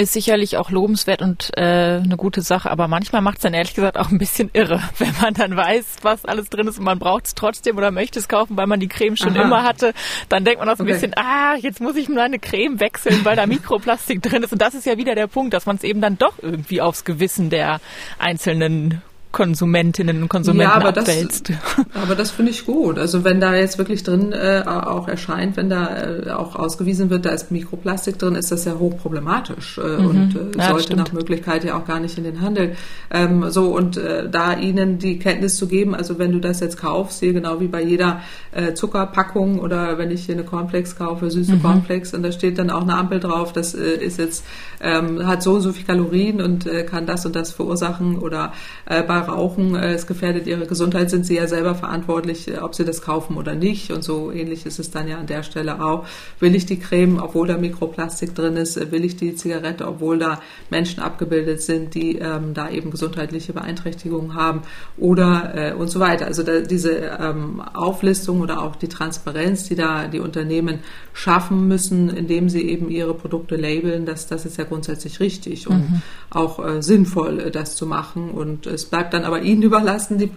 ist sicherlich auch lobenswert und äh, eine gute Sache, aber manchmal macht es dann ehrlich gesagt auch ein bisschen irre, <laughs> wenn man dann weiß, was alles drin ist und man braucht es trotzdem oder möchte es kaufen, weil man die Creme schon Aha. immer hatte, dann denkt man auch so ein okay. bisschen, ah, jetzt muss ich meine Creme wechseln, weil da <laughs> Mikroplastik drin ist. Und das ist ja wieder der Punkt, dass man es eben dann doch irgendwie aufs Gewissen der einzelnen Konsumentinnen und Konsumenten ja, aber abwälzt. Das, <laughs> aber das finde ich gut. Also wenn da jetzt wirklich drin äh, auch erscheint, wenn da äh, auch ausgewiesen wird, da ist Mikroplastik drin, ist das ja hochproblematisch äh, mhm. und äh, ja, sollte nach Möglichkeit ja auch gar nicht in den Handel. Ähm, so und äh, da ihnen die Kenntnis zu geben, also wenn du das jetzt kaufst, hier genau wie bei jeder äh, Zuckerpackung oder wenn ich hier eine Cornflakes kaufe, süße mhm. Cornflakes und da steht dann auch eine Ampel drauf, das äh, ist jetzt ähm, hat so und so viel Kalorien und äh, kann das und das verursachen oder äh, bei Rauchen, äh, es gefährdet ihre Gesundheit, sind sie ja selber verantwortlich, äh, ob sie das kaufen oder nicht. Und so ähnlich ist es dann ja an der Stelle auch. Will ich die Creme, obwohl da Mikroplastik drin ist? Äh, will ich die Zigarette, obwohl da Menschen abgebildet sind, die ähm, da eben gesundheitliche Beeinträchtigungen haben oder äh, und so weiter. Also da, diese ähm, Auflistung oder auch die Transparenz, die da die Unternehmen schaffen müssen, indem sie eben ihre Produkte labeln, das, das ist ja grundsätzlich richtig und mhm. auch äh, sinnvoll, das zu machen. Und es bleibt bleibt dann aber Ihnen überlassen, die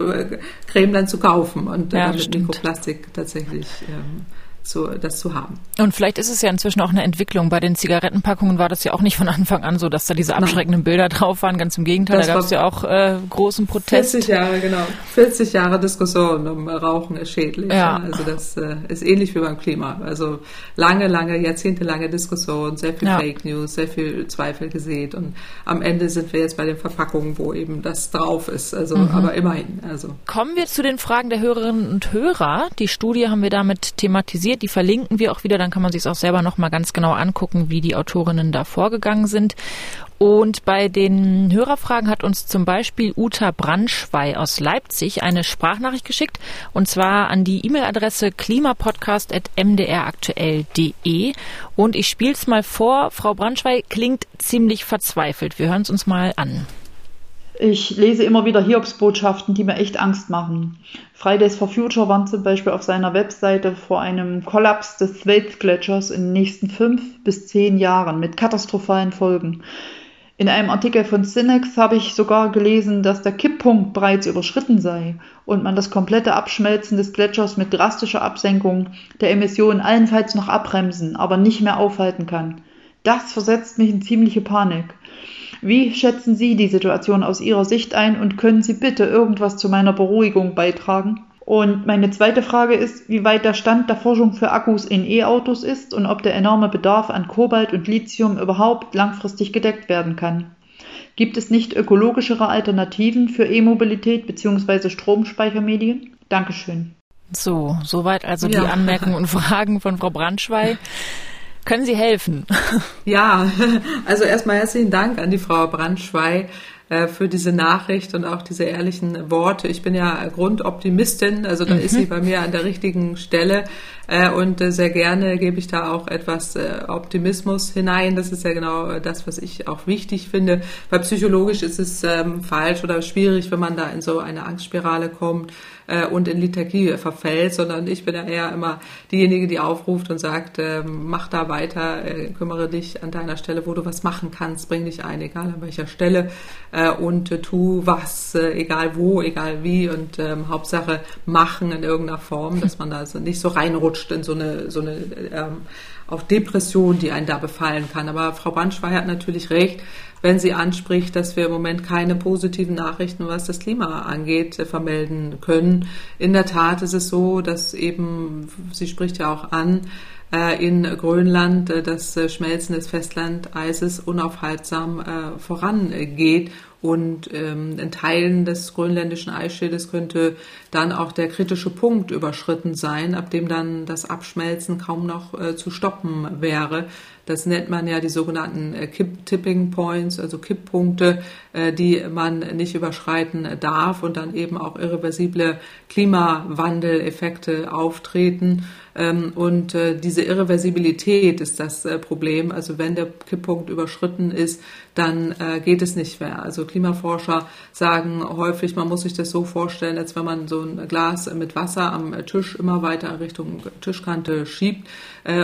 Creme dann zu kaufen. Und ja, mit Mikroplastik tatsächlich ähm, zu, das zu haben. Und vielleicht ist es ja inzwischen auch eine Entwicklung. Bei den Zigarettenpackungen war das ja auch nicht von Anfang an so, dass da diese abschreckenden Nein. Bilder drauf waren. Ganz im Gegenteil, das da gab es ja auch äh, großen Protest. 40 Jahre, genau. 40 Jahre Diskussion um Rauchen ist schädlich. Ja. Also das äh, ist ähnlich wie beim Klima. Also lange, lange, jahrzehntelange Diskussion, sehr viel ja. Fake News, sehr viel Zweifel gesät. Und am Ende sind wir jetzt bei den Verpackungen, wo eben das drauf ist. Also, mhm. aber immerhin. Also. Kommen wir zu den Fragen der Hörerinnen und Hörer. Die Studie haben wir damit thematisiert publiziert. Die verlinken wir auch wieder, dann kann man sich auch selber nochmal ganz genau angucken, wie die Autorinnen da vorgegangen sind. Und bei den Hörerfragen hat uns zum Beispiel Uta Brandschwei aus Leipzig eine Sprachnachricht geschickt und zwar an die E-Mail-Adresse klimapodcast.mdraktuell.de und ich spiele es mal vor. Frau Brandschwei klingt ziemlich verzweifelt. Wir hören es uns mal an. Ich lese immer wieder Hiobsbotschaften, die mir echt Angst machen. Fridays for Future warnt zum Beispiel auf seiner Webseite vor einem Kollaps des Thwaites-Gletschers in den nächsten fünf bis zehn Jahren mit katastrophalen Folgen. In einem Artikel von Cinex habe ich sogar gelesen, dass der Kipppunkt bereits überschritten sei und man das komplette Abschmelzen des Gletschers mit drastischer Absenkung der Emissionen allenfalls noch abbremsen, aber nicht mehr aufhalten kann. Das versetzt mich in ziemliche Panik. Wie schätzen Sie die Situation aus Ihrer Sicht ein und können Sie bitte irgendwas zu meiner Beruhigung beitragen? Und meine zweite Frage ist, wie weit der Stand der Forschung für Akkus in E-Autos ist und ob der enorme Bedarf an Kobalt und Lithium überhaupt langfristig gedeckt werden kann. Gibt es nicht ökologischere Alternativen für E-Mobilität bzw. Stromspeichermedien? Dankeschön. So, soweit also ja. die Anmerkungen und Fragen von Frau Brandschwei. <laughs> Können Sie helfen? <laughs> Ja, <laughs> also erstmal herzlichen Dank an die Frau Brandschwei äh, für diese Nachricht und auch diese ehrlichen Worte. Ich bin ja Grundoptimistin, also da mhm. ist sie bei mir an der richtigen Stelle äh, und äh, sehr gerne gebe ich da auch etwas Optimismus hinein. Das ist ja genau das, was ich auch wichtig finde, weil psychologisch ist es ähm, falsch oder schwierig, wenn man da in so eine Angstspirale kommt äh, und in Liturgie verfällt, sondern ich bin ja eher immer diejenige, die aufruft und sagt, äh, mach da weiter, äh, kümmere dich an deiner Stelle, wo du was machen kannst, bring dich ein, egal an welcher Stelle. Äh, und tu was, egal wo, egal wie und ähm, Hauptsache machen in irgendeiner Form, dass man da also nicht so reinrutscht in so eine, so eine ähm, auch Depression, die einen da befallen kann. Aber Frau Bandschweier hat natürlich recht, wenn sie anspricht, dass wir im Moment keine positiven Nachrichten, was das Klima angeht, vermelden können. In der Tat ist es so, dass eben, sie spricht ja auch an, äh, in Grönland äh, das äh, Schmelzen des Festlandeises unaufhaltsam vorangeht. Und ähm, in Teilen des grönländischen Eisschildes könnte dann auch der kritische Punkt überschritten sein, ab dem dann das Abschmelzen kaum noch äh, zu stoppen wäre. Das nennt man ja die sogenannten äh, Tipping Points, also Kipppunkte, äh, die man nicht überschreiten darf und dann eben auch irreversible Klimawandeleffekte auftreten. Ähm, und äh, diese Irreversibilität ist das Problem. Also wenn der Kipppunkt überschritten ist, dann geht es nicht mehr. Also Klimaforscher sagen häufig, man muss sich das so vorstellen, als wenn man so ein Glas mit Wasser am Tisch immer weiter Richtung Tischkante schiebt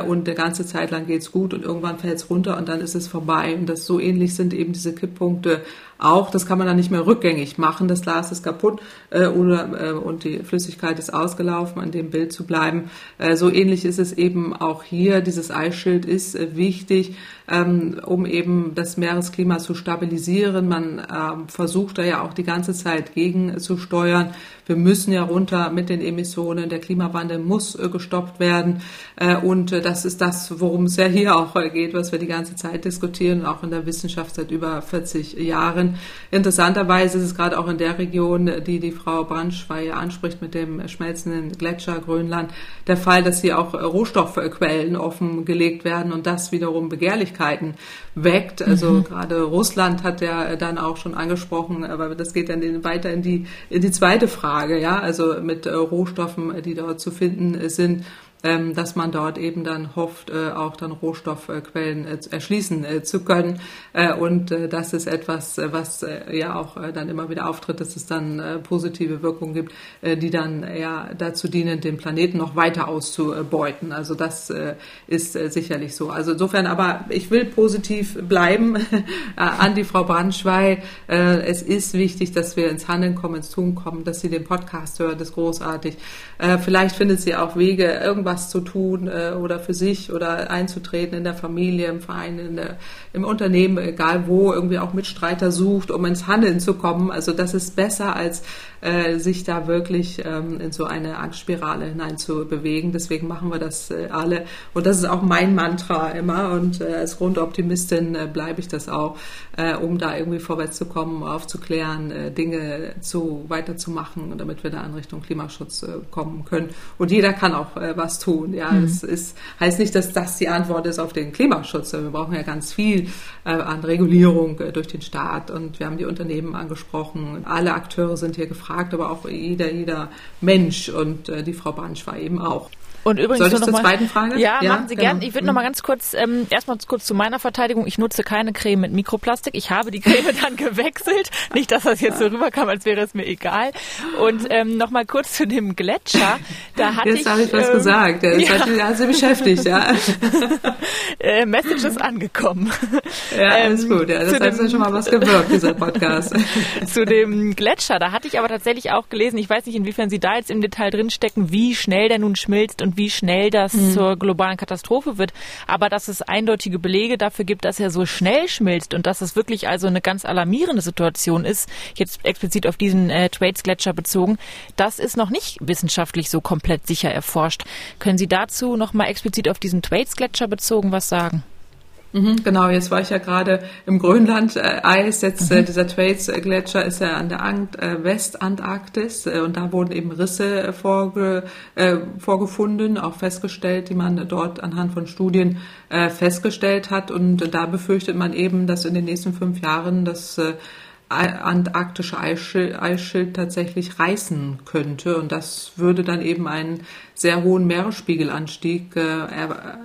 und der ganze Zeit lang geht's gut und irgendwann fällt es runter und dann ist es vorbei. Und das so ähnlich sind eben diese Kipppunkte auch. Das kann man dann nicht mehr rückgängig machen. Das Glas ist kaputt äh, oder, äh, und die Flüssigkeit ist ausgelaufen, an dem Bild zu bleiben. Äh, so ähnlich ist es eben auch hier. Dieses Eisschild ist äh, wichtig, ähm, um eben das Meeresklima zu stabilisieren. Man ähm, versucht da ja auch die ganze Zeit gegen zu steuern. Wir müssen ja runter mit den Emissionen. Der Klimawandel muss äh, gestoppt werden. Äh, und äh, das ist das, worum es ja hier auch äh, geht, was wir die ganze Zeit diskutieren, auch in der Wissenschaft seit über 40 Jahren. Interessanterweise ist es gerade auch in der Region, die die Frau Brandschweier anspricht mit dem schmelzenden Gletscher Grönland, der Fall, dass hier auch Rohstoffquellen offengelegt werden und das wiederum Begehrlichkeiten weckt. Also mhm. gerade Russland hat ja dann auch schon angesprochen, aber das geht dann weiter in die, in die zweite Frage, ja, also mit äh, Rohstoffen, die dort zu finden sind ähm, dass man dort eben dann hofft, äh, auch dann Rohstoffquellen äh, erschließen äh, zu können. und das ist etwas, was ja auch dann immer wieder auftritt, dass es dann positive Wirkungen gibt, die dann ja dazu dienen, den Planeten noch weiter auszubeuten. Also das ist sicherlich so. Also insofern, aber ich will positiv bleiben <laughs> an die Frau Brandschwei. es ist wichtig, dass wir ins Handeln kommen, ins Tun kommen, dass sie den Podcast hört, das ist großartig. vielleicht findet sie auch Wege, irgendwann was zu tun äh, oder für sich oder einzutreten in der Familie, im Verein, in der, im Unternehmen, egal wo, irgendwie auch Mitstreiter sucht, um ins Handeln zu kommen. Also das ist besser, als äh, sich da wirklich ähm, in so eine Angstspirale hinein zu bewegen. Deswegen machen wir das äh, alle. Und das ist auch mein Mantra immer. Und äh, als Grundoptimistin äh, bleibe ich das auch, äh, um da irgendwie vorwärts zu kommen, aufzuklären, äh, Dinge zu weiterzumachen, damit wir da in Richtung Klimaschutz äh, kommen können. Und jeder kann auch äh, was tun. Ja, mhm. es ist, heißt nicht, dass das die Antwort ist auf den Klimaschutz. Wir brauchen ja ganz viel äh, an Regulierung äh, durch den Staat und wir haben die Unternehmen angesprochen. Alle Akteure sind hier gefragt, aber auch jeder, jeder Mensch und äh, die Frau Bansch war eben auch. Und übrigens Soll ich zur mal, zweiten Frage? Ja, ja machen Sie genau. gern. Ich würde noch mal ganz kurz, ähm, erstmal kurz zu meiner Verteidigung. Ich nutze keine Creme mit Mikroplastik. Ich habe die Creme <laughs> dann gewechselt. Nicht, dass das jetzt so rüberkam, als wäre es mir egal. Und ähm, noch mal kurz zu dem Gletscher. Da hatte jetzt habe ich was ähm, gesagt. Das ja. hat, hat Sie beschäftigt, ja. <laughs> äh, Message ist angekommen. Ja, alles ähm, gut. Ja, das hat dem, schon mal was gewirkt, dieser Podcast. <laughs> zu dem Gletscher. Da hatte ich aber tatsächlich auch gelesen, ich weiß nicht, inwiefern Sie da jetzt im Detail drinstecken, wie schnell der nun schmilzt und wie schnell das mhm. zur globalen Katastrophe wird. Aber dass es eindeutige Belege dafür gibt, dass er so schnell schmilzt und dass es wirklich also eine ganz alarmierende Situation ist, jetzt explizit auf diesen äh, Thwaites-Gletscher bezogen, das ist noch nicht wissenschaftlich so komplett sicher erforscht. Können Sie dazu noch mal explizit auf diesen Thwaites-Gletscher bezogen was sagen? Mhm, genau, jetzt war ich ja gerade im Grönland-Eis. Äh, jetzt äh, mhm. dieser Thwaites-Gletscher ist ja an der Ant äh, Westantarktis äh, und da wurden eben Risse äh, vorge äh, vorgefunden, auch festgestellt, die man dort anhand von Studien festgestellt hat. Und da befürchtet man eben, dass in den nächsten fünf Jahren das antarktische Eisschild, Eisschild tatsächlich reißen könnte. Und das würde dann eben einen sehr hohen Meeresspiegelanstieg äh,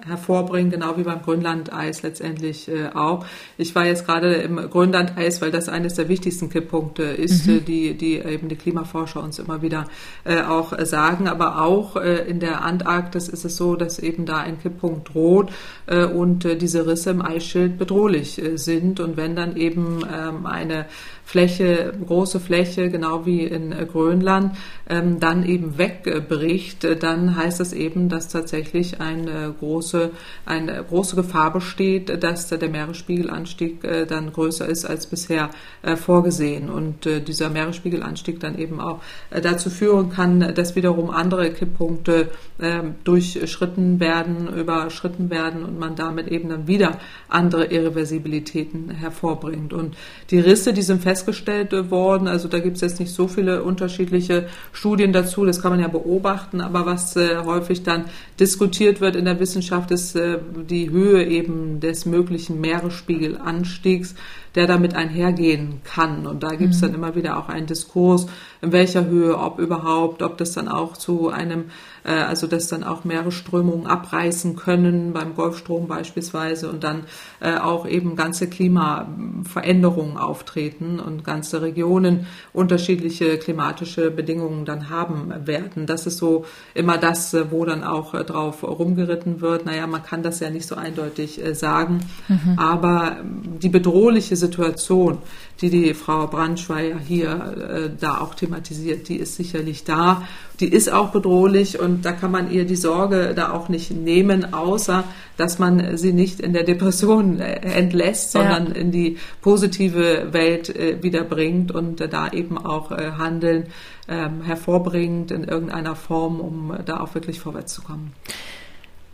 hervorbringen, genau wie beim Grönlandeis letztendlich äh, auch. Ich war jetzt gerade im Grönlandeis, weil das eines der wichtigsten Kipppunkte ist, mhm. Äh, die, die eben die Klimaforscher uns immer wieder äh, auch sagen. Aber auch äh, in der Antarktis ist es so, dass eben da ein Kipppunkt droht äh, und äh, diese Risse im Eisschild bedrohlich äh, sind. Und wenn dann eben ähm, eine Fläche, große Fläche, genau wie in äh, Grönland, ähm, dann eben wegbricht, äh, dann heißt das eben, dass tatsächlich eine große, eine große Gefahr besteht, dass der Meeresspiegelanstieg äh, dann größer ist als bisher vorgesehen und dieser Meeresspiegelanstieg dann eben auch dazu führen kann, dass wiederum andere Kipppunkte ähm, durchschritten werden, überschritten werden und man damit eben dann wieder andere Irreversibilitäten hervorbringt. Und die Risse, die sind festgestellt worden, also da gibt es jetzt nicht so viele unterschiedliche Studien dazu, das kann man ja beobachten, aber was äh, häufig dann diskutiert wird in der Wissenschaft, ist äh, die Höhe eben des möglichen Meeresspiegelanstiegs der damit einhergehen kann. Und da gibt es dann mhm. immer wieder auch einen Diskurs, in welcher Höhe, ob überhaupt, ob das dann auch zu einem, äh, also dass dann auch Meeresströmungen abreißen können, beim Golfstrom beispielsweise, und dann äh, auch eben ganze Klimaveränderungen auftreten und ganze Regionen unterschiedliche klimatische Bedingungen dann haben werden. Das ist so immer das, wo dann auch äh, drauf rumgeritten wird. Naja, man kann das ja nicht so eindeutig äh, sagen, mhm. aber die bedrohliche Situation, die die Frau Brandschweier hier äh, da auch thematisiert, die ist sicherlich da. Die ist auch bedrohlich und da kann man ihr die Sorge da auch nicht nehmen, außer dass man sie nicht in der Depression äh, entlässt, sondern ja. in die positive Welt äh, wiederbringt und äh, da eben auch äh, Handeln ähm, hervorbringt in irgendeiner Form, um da auch wirklich vorwärts zu kommen.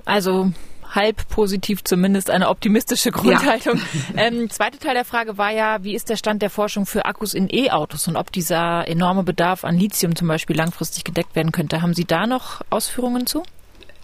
Also halb positiv zumindest eine optimistische Grundhaltung. Ja. Ähm, zweite Teil der Frage war ja, wie ist der Stand der Forschung für Akkus in E-Autos und ob dieser enorme Bedarf an Lithium zum Beispiel langfristig gedeckt werden könnte. Haben Sie da noch Ausführungen zu?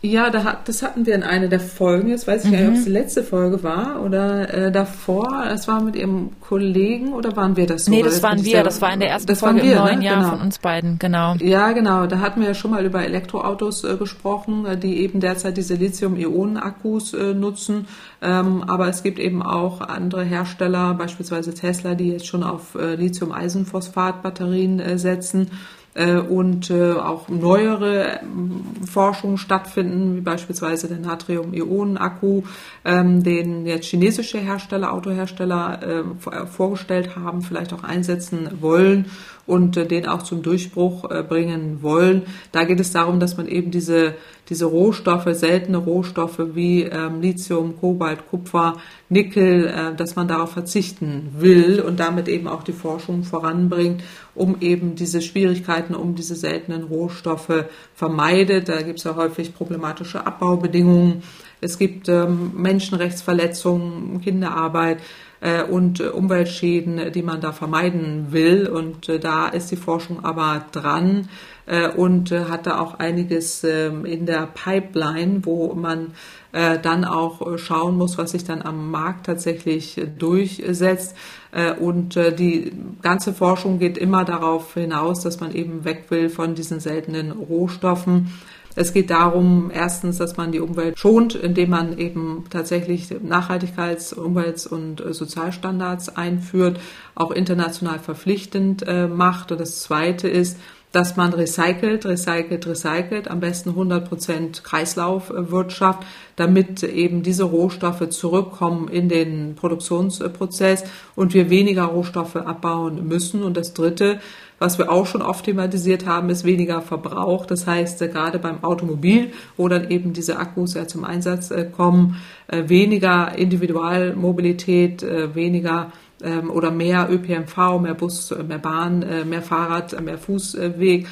Ja, da hat, das hatten wir in einer der Folgen. Jetzt weiß ich mhm. gar nicht, ob es die letzte Folge war oder äh, davor. Es war mit Ihrem Kollegen oder waren wir das? So? Nee, das waren wir. Das war in der ersten Folge wir, im neuen ne? Jahr genau. von uns beiden. Genau. Ja, genau. Da hatten wir ja schon mal über Elektroautos äh, gesprochen, äh, die eben derzeit diese Lithium-Ionen-Akkus äh, nutzen. Ähm, aber es gibt eben auch andere Hersteller, beispielsweise Tesla, die jetzt schon auf äh, Lithium-Eisenphosphat-Batterien äh, setzen. Äh, und äh, auch neuere ähm, Forschungen stattfinden, wie beispielsweise der Natrium-Ionen-Akku, ähm, den jetzt chinesische Hersteller, Autohersteller äh, vorgestellt haben, vielleicht auch einsetzen wollen und äh, den auch zum Durchbruch äh, bringen wollen. Da geht es darum, dass man eben diese, diese Rohstoffe, seltene Rohstoffe wie ähm, Lithium, Kobalt, Kupfer, Nickel, äh, dass man darauf verzichten will und damit eben auch die Forschung voranbringt, um eben diese Schwierigkeiten um diese seltenen Rohstoffe vermeidet. Da gibt es ja häufig problematische Abbaubedingungen. Es gibt ähm, Menschenrechtsverletzungen, Kinderarbeit und äh, Umweltschäden, die man da vermeiden will. Und äh, da ist die Forschung aber dran und hat da auch einiges ähm, in der Pipeline, wo man dann auch schauen muss, was sich dann am Markt tatsächlich durchsetzt. Und die ganze Forschung geht immer darauf hinaus, dass man eben weg will von diesen seltenen Rohstoffen es geht darum, erstens, dass man die Umwelt schont, indem man eben tatsächlich Nachhaltigkeits-, Umwelts- und äh, Sozialstandards einführt, auch international verpflichtend äh, macht. Und das Zweite ist, dass man recycelt, recycelt, recycelt, am besten 100 Prozent Kreislaufwirtschaft, damit eben diese Rohstoffe zurückkommen in den Produktionsprozess und wir weniger Rohstoffe abbauen müssen. Und das Dritte, was wir auch schon oft thematisiert haben, ist weniger Verbrauch. Das heißt, äh, gerade beim Automobil, wo dann eben diese Akkus ja zum Einsatz äh, kommen, äh, weniger Individualmobilität, weniger ähm, oder mehr ÖPNV, mehr Bus, mehr Bahn, mehr Fahrrad, mehr Fußweg,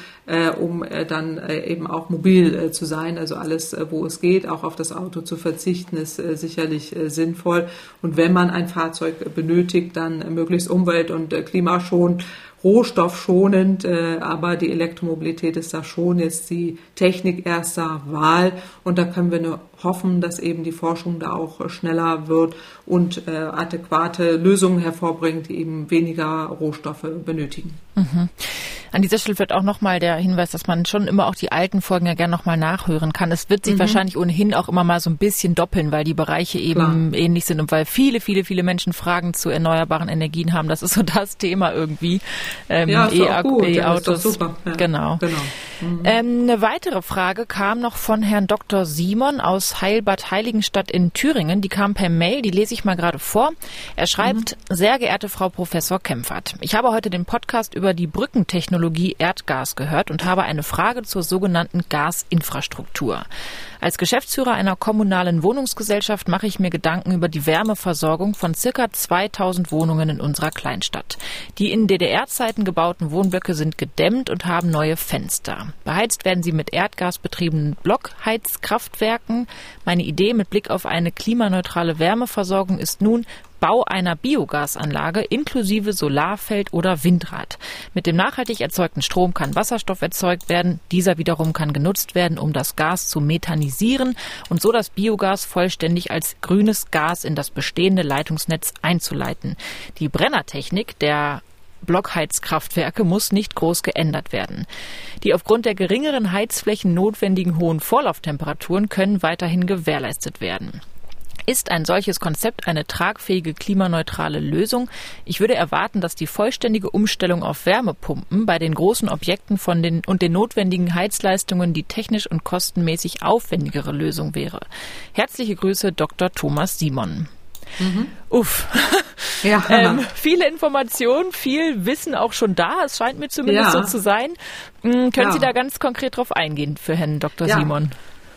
um dann eben auch mobil zu sein. Also alles, wo es geht, auch auf das Auto zu verzichten, ist sicherlich sinnvoll. Und wenn man ein Fahrzeug benötigt, dann möglichst umwelt- und klimaschonend rohstoffschonend, äh, aber die Elektromobilität ist da schon jetzt die Technik erster Wahl und da können wir nur hoffen, dass eben die Forschung da auch schneller wird und äh, adäquate Lösungen hervorbringt, die eben weniger Rohstoffe benötigen. Mhm. An dieser Stelle wird auch nochmal der Hinweis, dass man schon immer auch die alten Folgen ja gerne nochmal nachhören kann. Es wird sich mhm. wahrscheinlich ohnehin auch immer mal so ein bisschen doppeln, weil die Bereiche eben Klar. ähnlich sind und weil viele, viele, viele Menschen Fragen zu erneuerbaren Energien haben. Das ist so das Thema irgendwie. Ähm, ja, E-Autos. Ja, genau. genau. Mhm. Ähm, eine weitere Frage kam noch von Herrn Dr. Simon aus Heilbad Heiligenstadt in Thüringen. Die kam per Mail, die lese ich mal gerade vor. Er schreibt, mhm. sehr geehrte Frau Professor Kempfert, ich habe heute den Podcast über die Brückentechnologie Erdgas gehört und habe eine Frage zur sogenannten Gasinfrastruktur. Als Geschäftsführer einer kommunalen Wohnungsgesellschaft mache ich mir Gedanken über die Wärmeversorgung von circa 2000 Wohnungen in unserer Kleinstadt. Die in DDR-Zeiten gebauten Wohnblöcke sind gedämmt und haben neue Fenster. Beheizt werden sie mit Erdgas betriebenen Blockheizkraftwerken. Meine Idee mit Blick auf eine klimaneutrale Wärmeversorgung ist nun, Bau einer Biogasanlage inklusive Solarfeld oder Windrad. Mit dem nachhaltig erzeugten Strom kann Wasserstoff erzeugt werden. Dieser wiederum kann genutzt werden, um das Gas zu methanisieren und so das Biogas vollständig als grünes Gas in das bestehende Leitungsnetz einzuleiten. Die Brennertechnik der Blockheizkraftwerke muss nicht groß geändert werden. Die aufgrund der geringeren Heizflächen notwendigen hohen Vorlauftemperaturen können weiterhin gewährleistet werden. Ist ein solches Konzept eine tragfähige klimaneutrale Lösung? Ich würde erwarten, dass die vollständige Umstellung auf Wärmepumpen bei den großen Objekten von den und den notwendigen Heizleistungen die technisch und kostenmäßig aufwendigere Lösung wäre. Herzliche Grüße, Dr. Thomas Simon. Mhm. Uff. <laughs> Ja. ähm, viele Informationen, viel Wissen auch schon da. Es scheint mir zumindest ja. so zu sein. Mhm, können ja. Sie da ganz konkret drauf eingehen für Herrn Dr. Simon?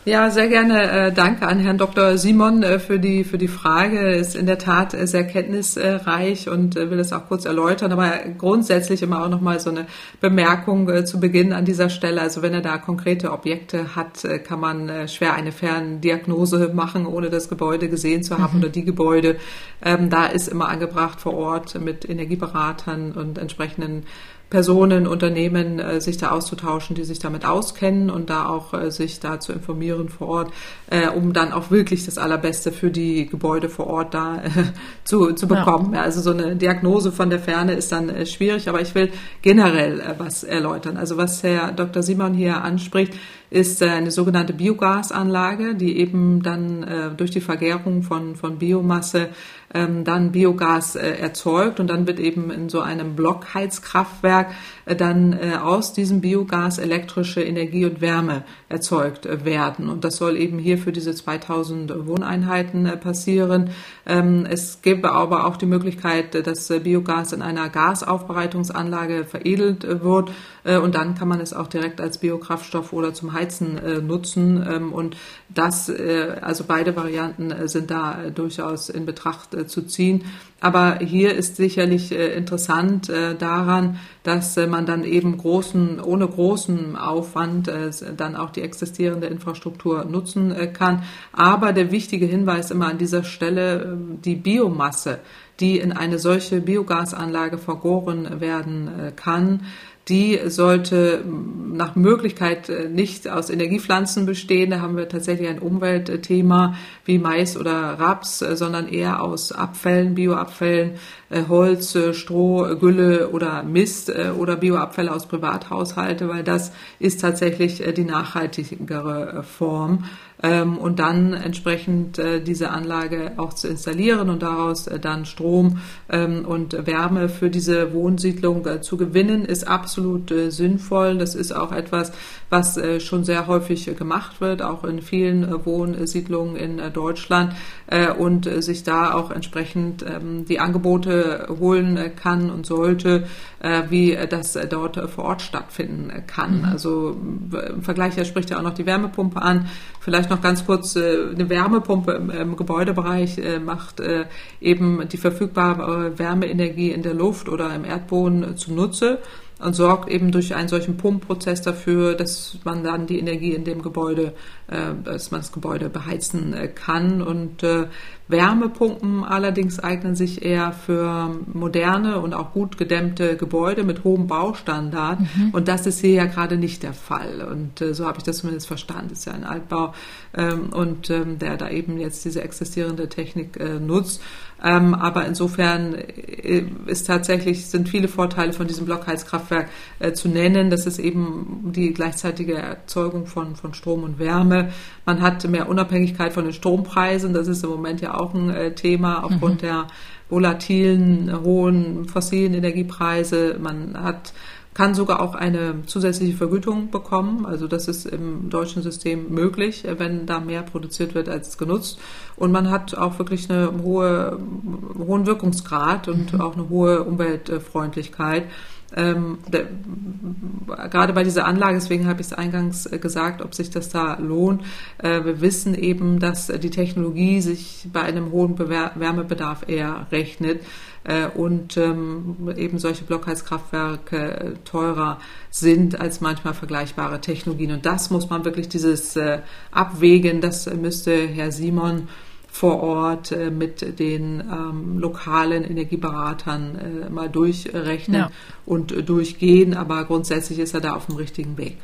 Ja, sehr gerne. Äh, danke an Herrn Dr. Simon äh, für die für die Frage. Ist in der Tat äh, sehr kenntnisreich und will das auch kurz erläutern. Aber grundsätzlich immer auch noch mal so eine Bemerkung zu Beginn an dieser Stelle. Also wenn er da konkrete Objekte hat, kann man schwer eine Ferndiagnose machen, ohne das Gebäude gesehen zu haben mhm. oder die Gebäude. Ähm, da ist immer angebracht vor Ort mit Energieberatern und entsprechenden Personen, Unternehmen sich da auszutauschen, die sich damit auskennen und da auch sich da zu informieren vor Ort, äh, um dann auch wirklich das Allerbeste für die Gebäude vor Ort da äh, zu, zu bekommen. Ja. Also so eine Diagnose von der Ferne ist dann äh, schwierig, aber ich will generell äh, was erläutern. Also was Herr Dr. Simon hier anspricht, ist äh, eine sogenannte Biogasanlage, die eben dann äh, durch die Vergärung von, von Biomasse ähm, dann Biogas äh, erzeugt und dann wird eben in so einem Blockheizkraftwerk äh, dann äh, aus diesem Biogas elektrische Energie und Wärme erzeugt äh, werden. Und das soll eben hier für diese 2000 Wohneinheiten äh, passieren. Ähm, es gäbe aber auch die Möglichkeit, äh, dass Biogas in einer Gasaufbereitungsanlage veredelt wird und dann kann man es auch direkt als Biokraftstoff oder zum Heizen nutzen. Ähm, und das, also beide Varianten sind da durchaus in Betracht zu ziehen. Aber hier ist sicherlich äh, interessant äh, daran, dass äh, man dann eben großen, ohne großen Aufwand äh, dann auch die existierende Infrastruktur nutzen äh, kann. Aber der wichtige Hinweis immer an dieser Stelle, äh, die Biomasse, die in eine solche Biogasanlage vergoren werden kann, die sollte nach Möglichkeit äh, nicht aus Energiepflanzen bestehen. Da haben wir tatsächlich ein Umweltthema wie Mais oder Raps, äh, sondern eher aus Abfällen, Bioabfällen, Holz, Stroh, Gülle oder Mist oder Bioabfälle aus Privathaushalte, weil das ist tatsächlich die nachhaltigere Form ähm, und dann entsprechend äh, diese Anlage auch zu installieren und daraus äh, dann Strom ähm, und Wärme für diese Wohnsiedlung äh, zu gewinnen, ist absolut äh, sinnvoll. Das ist auch etwas, was äh, schon sehr häufig äh, gemacht wird, auch in vielen Wohnsiedlungen in Deutschland und sich da auch entsprechend ähm, die Angebote holen kann und sollte, wie das dort vor Ort stattfinden kann. Mhm. Also im Vergleich, er spricht ja auch noch die Wärmepumpe an. Vielleicht noch ganz kurz, äh, eine Wärmepumpe im, im Gebäudebereich äh, macht äh, eben die verfügbare Wärmeenergie in der Luft oder im Erdboden zunutze und sorgt eben durch einen solchen Pumpprozess dafür, dass man dann die Energie in dem Gebäude, äh, dass man das Gebäude beheizen äh, kann. Und äh, Wärmepumpen allerdings eignen sich eher für moderne und auch gut gedämmte Gebäude mit hohem Baustandard. Mhm. Und das ist hier ja gerade nicht der Fall. Und äh, so habe ich das zumindest verstanden. Das ist ja ein Altbau ähm, und ähm, der da eben jetzt diese existierende Technik äh, nutzt. Ähm, aber insofern äh, ist tatsächlich, sind viele Vorteile von diesem Blockheizkraftwerk äh, zu nennen. Das ist eben die gleichzeitige Erzeugung von, von Strom und Wärme. Man hat mehr Unabhängigkeit von den Strompreisen. Das ist im Moment ja auch ein äh, Thema aufgrund mhm. der volatilen, hohen fossilen Energiepreise. Man hat kann sogar auch eine zusätzliche Vergütung bekommen. Also das ist im deutschen System möglich, wenn da mehr produziert wird als genutzt. Und man hat auch wirklich einen hohe, hohen Wirkungsgrad und mhm. auch eine hohe Umweltfreundlichkeit. Ähm, der, gerade bei dieser Anlage, deswegen habe ich es eingangs äh, gesagt, ob sich das da lohnt. Äh, wir wissen eben, dass die Technologie sich bei einem hohen Bewer Wärmebedarf eher rechnet äh, und ähm, eben solche Blockheizkraftwerke äh, teurer sind als manchmal vergleichbare Technologien. Und das muss man wirklich dieses äh, abwägen. Das müsste Herr Simon vor Ort äh, mit den ähm, lokalen Energieberatern äh, mal durchrechnen ja. und äh, durchgehen. Aber grundsätzlich ist er da auf dem richtigen Weg.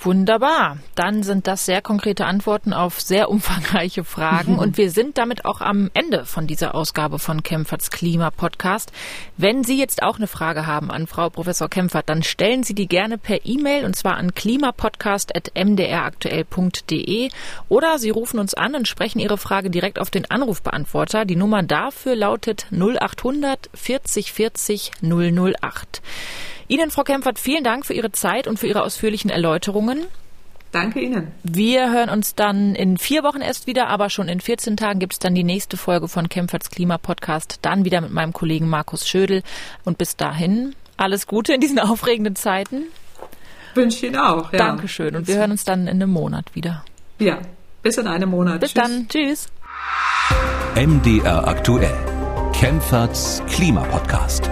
Wunderbar. Dann sind das sehr konkrete Antworten auf sehr umfangreiche Fragen. <laughs> Und wir sind damit auch am Ende von dieser Ausgabe von Kempferts Klima Podcast. Wenn Sie jetzt auch eine Frage haben an Frau Professor Kempfert, dann stellen Sie die gerne per E-Mail und zwar an klimapodcast.mdraktuell.de oder Sie rufen uns an und sprechen Ihre Frage direkt auf den Anrufbeantworter. Die Nummer dafür lautet 0800 40 40 008. Ihnen, Frau Kempfert, vielen Dank für Ihre Zeit und für Ihre ausführlichen Erläuterungen. Danke Ihnen. Wir hören uns dann in vier Wochen erst wieder, aber schon in 14 Tagen gibt es dann die nächste Folge von Kempferts Klimapodcast. Dann wieder mit meinem Kollegen Markus Schödel. Und bis dahin alles Gute in diesen <laughs> aufregenden Zeiten. Wünsche Ihnen auch. Ja. Dankeschön. Und wir hören uns dann in einem Monat wieder. Ja, bis in einem Monat. Bis Tschüss. dann. Tschüss. MDR aktuell. Kempferts Klimapodcast.